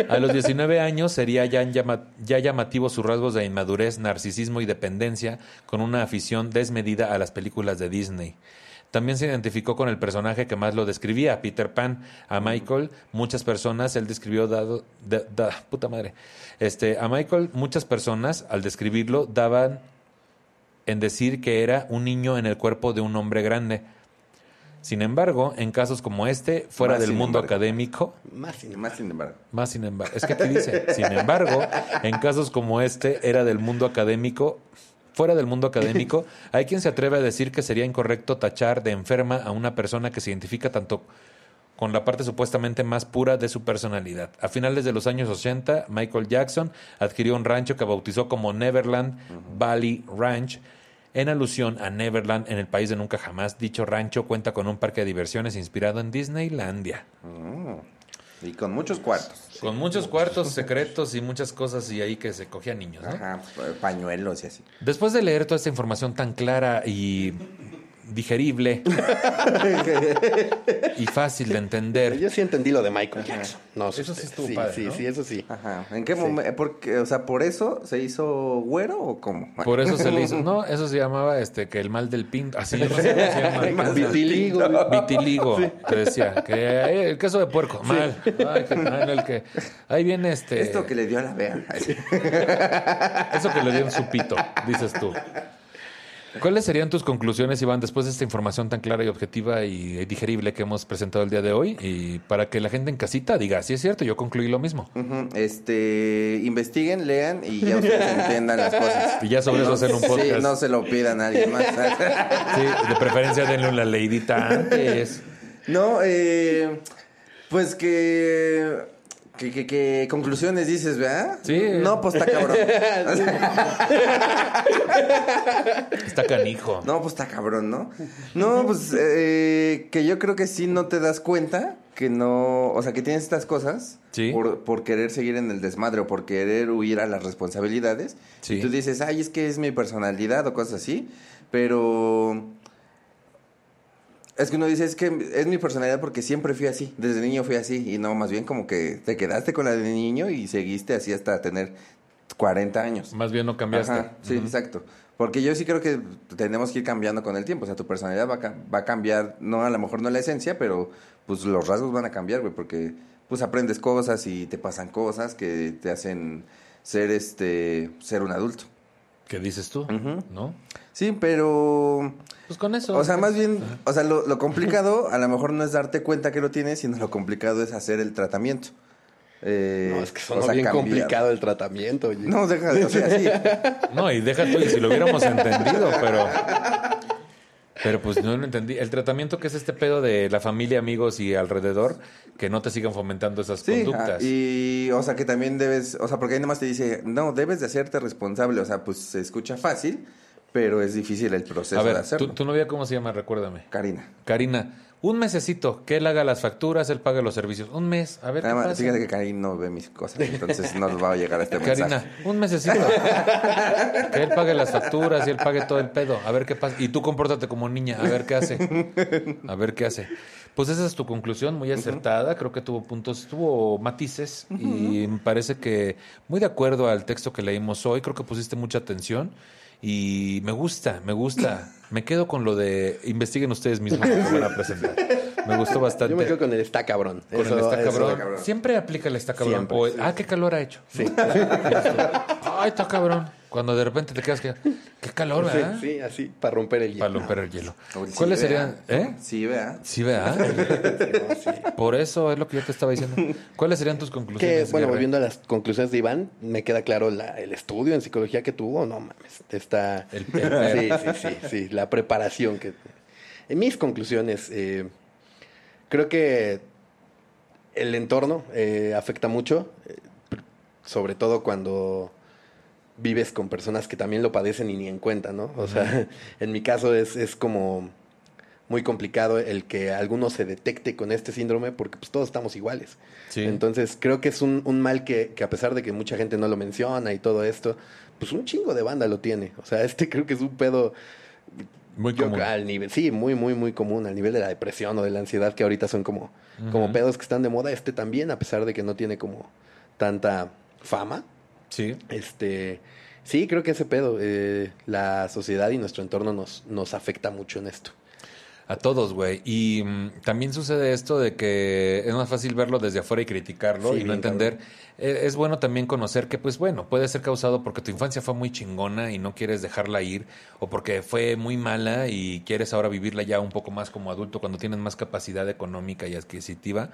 A los 19 años sería ya, llama- ya llamativo sus rasgos de inmadurez, narcisismo y dependencia, con una afición desmedida a las películas de Disney. También se identificó con el personaje que más lo describía, Peter Pan. A Michael, muchas personas, él describió dado, da- da- puta madre. Este, a Michael, muchas personas, al describirlo, daban en decir que era un niño en el cuerpo de un hombre grande. Sin embargo, en casos como este, fuera Más del mundo embargo. académico, Más sin Más sin embargo. más sin embargo, es que aquí dice, sin embargo, en casos como este, era del mundo académico, fuera del mundo académico, hay quien se atreve a decir que sería incorrecto tachar de enferma a una persona que se identifica tanto con la parte supuestamente más pura de su personalidad. A finales de los años 80, Michael Jackson adquirió un rancho que bautizó como Neverland Valley Ranch, en alusión a Neverland en el país de nunca jamás. Dicho rancho cuenta con un parque de diversiones inspirado en Disneylandia. Y con muchos cuartos. Con muchos cuartos secretos y muchas cosas y ahí que se cogían niños, ¿no? Ajá, pañuelos y así. Después de leer toda esta información tan clara y digerible y fácil de entender, Yo sí entendí lo de Michael Jackson. No, Eso sí estuvo sí, padre, Sí, ¿no? sí, eso sí. Ajá. ¿En qué momento? Porque, o sea, ¿por eso se hizo güero o cómo? por eso se le hizo, no, eso se llamaba este que el mal del pinto, así no se llama. Vitiligo. Te decía, que el queso de puerco, mal. Ay, que, el que, ahí viene este. Esto que le dio a la vea. Eso que le dio en su pito, dices tú. ¿Cuáles serían tus conclusiones, Iván, después de esta información tan clara y objetiva y digerible que hemos presentado el día de hoy? Y para que la gente en casita diga, sí es cierto, yo concluí lo mismo. Este, investiguen, lean y ya ustedes entiendan las cosas. Y ya sobre eso hacer un podcast. Sí, no se lo pidan a alguien más. Sí, de preferencia denle una leidita antes. No, eh, pues que, que, que, que conclusiones dices, ¿verdad? Sí. No, pues está cabrón. Está canijo. No, pues está cabrón, ¿no? No, pues eh, que yo creo que sí no te das cuenta que no, o sea, que tienes estas cosas Sí. por, por querer seguir en el desmadre o por querer huir a las responsabilidades. Sí. Y tú dices, ay, es que es mi personalidad o cosas así, pero es que uno dice, es que es mi personalidad porque siempre fui así, desde niño fui así, y no, más bien como que te quedaste con la de niño y seguiste así hasta tener 40 años. Más bien no cambiaste. Ajá, sí, exacto. Porque yo sí creo que tenemos que ir cambiando con el tiempo. O sea, tu personalidad va a, va a cambiar, no a lo mejor no la esencia, pero pues los rasgos van a cambiar, güey, porque pues aprendes cosas y te pasan cosas que te hacen ser este ser un adulto. ¿Qué dices tú? ¿No? Sí, pero Pues con eso. o sea, más bien, o sea, lo, lo complicado a lo mejor no es darte cuenta que lo tienes, sino lo complicado es hacer el tratamiento. Eh, No, es que o sonó sea, bien cambiar. complicado el tratamiento. oye. No, deja de, o sea, sí. No, y deja tú, y si lo hubiéramos entendido, pero. Pero pues no lo entendí. El tratamiento que es este pedo de la familia, amigos y alrededor, que no te sigan fomentando esas Sí, conductas. y o sea que también debes, o sea, porque ahí nomás te dice, no, debes de hacerte responsable, o sea, pues se escucha fácil, pero es difícil el proceso A de ver, hacerlo. ¿tu, tu novia cómo se llama? Recuérdame. Karina. Karina, un mesecito, que él haga las facturas, él pague los servicios. Un mes, a ver Nada qué pasa. fíjate que Karina no ve mis cosas, entonces no va a llegar a este Karina, mensaje. un mesecito. que él pague las facturas y él pague todo el pedo. A ver qué pasa. Y tú compórtate como niña, a ver qué hace. A ver qué hace. Pues esa es tu conclusión, muy acertada. Creo que tuvo puntos, tuvo matices. Y me parece que muy de acuerdo al texto que leímos hoy, creo que pusiste mucha atención. Y me gusta, me gusta. Me quedo con lo de investiguen ustedes mismos lo van a presentar. Me gustó bastante. Yo me quedo con el está cabrón. Con Eso- el está eso- cabrón. cabrón. Siempre aplica el está cabrón. Siempre, O- sí. Ah, qué calor ha hecho. Sí. Ay, está cabrón. Cuando de repente te quedas que. Qué calor, Sí, ¿verdad? sí, así, para romper el hielo. Para romper el hielo. ¿Cuáles serían? ¿Eh? Sí, vea. Sí, sí. Por eso es lo que yo te estaba diciendo. ¿Cuáles serían tus Que, conclusiones? bueno, Guerra? volviendo a las conclusiones de Iván, me queda claro la- el estudio en psicología que tuvo, no mames, está... El- sí, sí, sí, sí, la preparación que... En mis conclusiones, eh, creo que el entorno eh, afecta mucho, eh, sobre todo cuando vives con personas que también lo padecen y ni en cuenta, ¿no? O sea, en mi caso es, es como muy complicado el que alguno se detecte con este síndrome porque pues todos estamos iguales. Sí. Entonces creo que es un, un mal que, que a pesar de que mucha gente no lo menciona y todo esto, pues un chingo de banda lo tiene. O sea, este creo que es un pedo Muy yo común. al nivel, sí, muy, muy, muy común, al nivel de la depresión o de la ansiedad que ahorita son como, como pedos que están de moda, este también, a pesar de que no tiene como tanta fama. Sí. Este, sí, creo que ese pedo, eh, la sociedad y nuestro entorno nos, nos afecta mucho en esto. A todos, güey. Y mm, también sucede esto de que es más fácil verlo desde afuera y criticarlo Sí, y no entender. Eh, es bueno también conocer que, pues bueno, puede ser causado porque tu infancia fue muy chingona y no quieres dejarla ir, o porque fue muy mala y quieres ahora vivirla ya un poco más como adulto cuando tienes más capacidad económica y adquisitiva.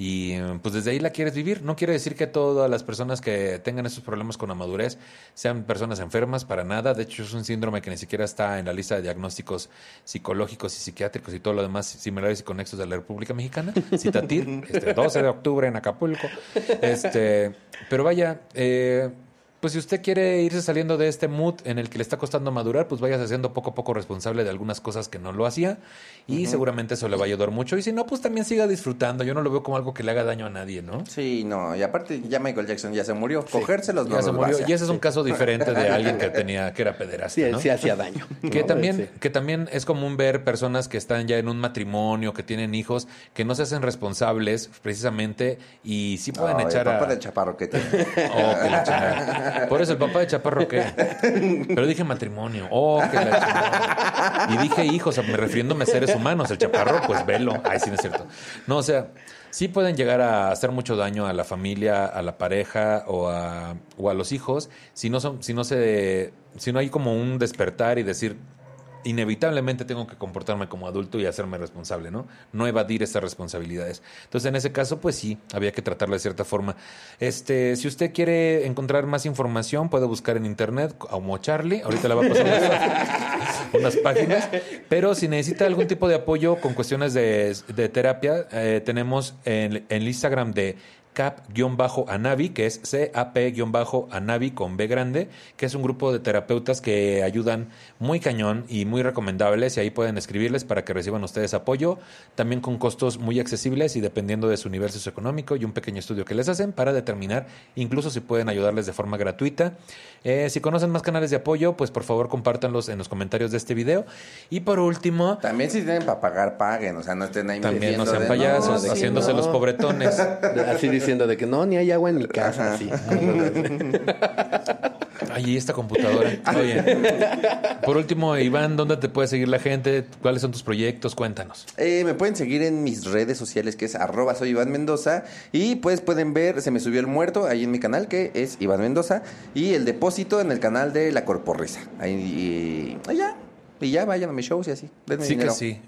Y eh, pues desde ahí la quieres vivir. No quiere decir que todas las personas que tengan esos problemas con la madurez sean personas enfermas, para nada. De hecho, es un síndrome que ni siquiera está en la lista de diagnósticos psicológicos y psiquiátricos y todo lo demás similares y conexos de la República Mexicana. Citatir, este, 12 de octubre en Acapulco. Este, pero vaya, eh, pues si usted quiere irse saliendo de este mood en el que le está costando madurar, pues vayas haciendo poco a poco responsable de algunas cosas que no lo hacía y seguramente eso le va a ayudar mucho. Y si no, pues también siga disfrutando. Yo no lo veo como algo que le haga daño a nadie, ¿no? Sí, no, y aparte ya Michael Jackson ya se murió. Cogérselos no Ya se los murió. Y ese es un caso diferente de alguien que tenía, que era pederasta, Sí, ¿no? sí hacía daño. Que ¿no? también, Sí. que también es común ver personas que están ya en un matrimonio, que tienen hijos, que no se hacen responsables precisamente y sí pueden echar el papá a... del chaparro que tiene. Oh, que. Por eso el papá de Chaparro, ¿qué? Pero dije matrimonio. Oh, que la. Y dije hijos, me refiriéndome a seres humanos. El Chaparro, pues velo. Ay, sí, no es cierto. No, o sea, sí pueden llegar a hacer mucho daño a la familia, a la pareja o a, o a los hijos si no son, si no se, si no hay como un despertar y decir, inevitablemente tengo que comportarme como adulto y hacerme responsable, ¿no? No evadir esas responsabilidades. Entonces, en ese caso, pues sí, había que tratarlo de cierta forma. Este, si usted quiere encontrar más información, puede buscar en internet como Charlie. Ahorita le va a pasar unas, unas páginas. Pero si necesita algún tipo de apoyo con cuestiones de, de terapia, eh, tenemos en, en el Instagram de cap-anavi, que es CAP-anavi con B grande, que es un grupo de terapeutas que ayudan muy cañón y muy recomendables y ahí pueden escribirles para que reciban ustedes apoyo, también con costos muy accesibles y dependiendo de su nivel socioeconómico y un pequeño estudio que les hacen para determinar incluso si pueden ayudarles de forma gratuita. Eh, si conocen más canales de apoyo, pues por favor compártanlos en los comentarios de este video. Y por último, También si tienen para pagar, paguen. O sea, no estén ahí también no sean payasos, haciéndose no. los pobretones. Así diciendo de que no, ni hay agua en mi casa. Así. Ay, ¿y esta computadora. Oye, por último, Iván, ¿dónde te puede seguir la gente? ¿Cuáles son tus proyectos? Cuéntanos. Eh, me pueden seguir en mis redes sociales que es arroba soy Iván Mendoza y pues pueden ver, se me subió el muerto ahí en mi canal que es Iván Mendoza y el depósito en el canal de La Corporrisa. Ahí y, y ya, y ya vayan a mis shows y así. Denme Sí dinero. que sí.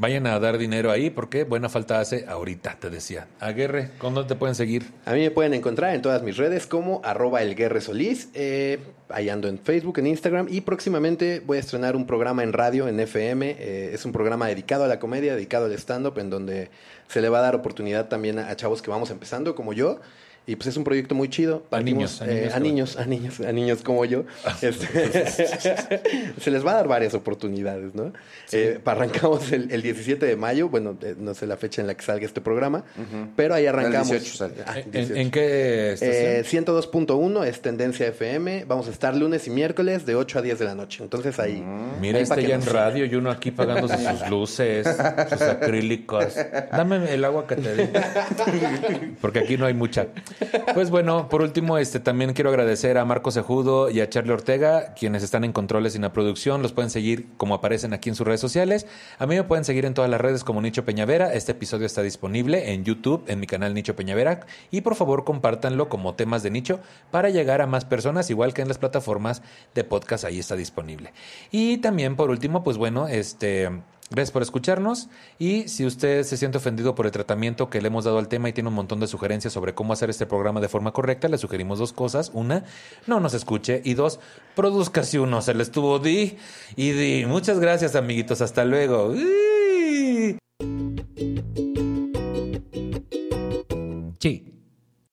Vayan a dar dinero ahí porque buena falta hace ahorita, te decía. Aguerre, ¿con dónde te pueden seguir? A mí me pueden encontrar en todas mis redes como arroba elguerresolís. Eh, ahí ando en Facebook, en Instagram. Y próximamente voy a estrenar un programa en radio, en FM. Eh, es un programa dedicado a la comedia, dedicado al stand-up, en donde se le va a dar oportunidad también a, a chavos que vamos empezando, como yo. Y pues es un proyecto muy chido. niños, a eh, niños a que- niños, a niños, a niños como yo. Este, se les va a dar varias oportunidades, ¿no? Eh, arrancamos el, el 17 de mayo, bueno, eh, no sé la fecha en la que salga este programa, pero ahí arrancamos. 18 sale. Ah, ¿En, 18. en qué Eh, estación? 102.1 es Tendencia FM. Vamos a estar lunes y miércoles de 8 a 10 de la noche. Entonces ahí. Mira, ahí este ya en nos radio y uno aquí pagándose sus luces, sus acrílicos. Dame el agua que te di. Porque aquí no hay mucha. Pues bueno, por último, este también quiero agradecer a Marco Sejudo y a Charlie Ortega, quienes están en controles y en la producción. Los pueden seguir como aparecen aquí en sus redes sociales. A mí me pueden seguir en todas las redes como Nicho Peñavera. Este episodio está disponible en YouTube, en mi canal Nicho Peñavera. Y por favor, compártanlo como temas de nicho para llegar a más personas, igual que en las plataformas de podcast, ahí está disponible. Y también, por último, pues bueno, este. Gracias por escucharnos y si usted se siente ofendido por el tratamiento que le hemos dado al tema y tiene un montón de sugerencias sobre cómo hacer este programa de forma correcta, le sugerimos dos cosas. Una, no nos escuche y dos, produzcase uno. Se le estuvo di y di. Muchas gracias amiguitos. Hasta luego. Sí.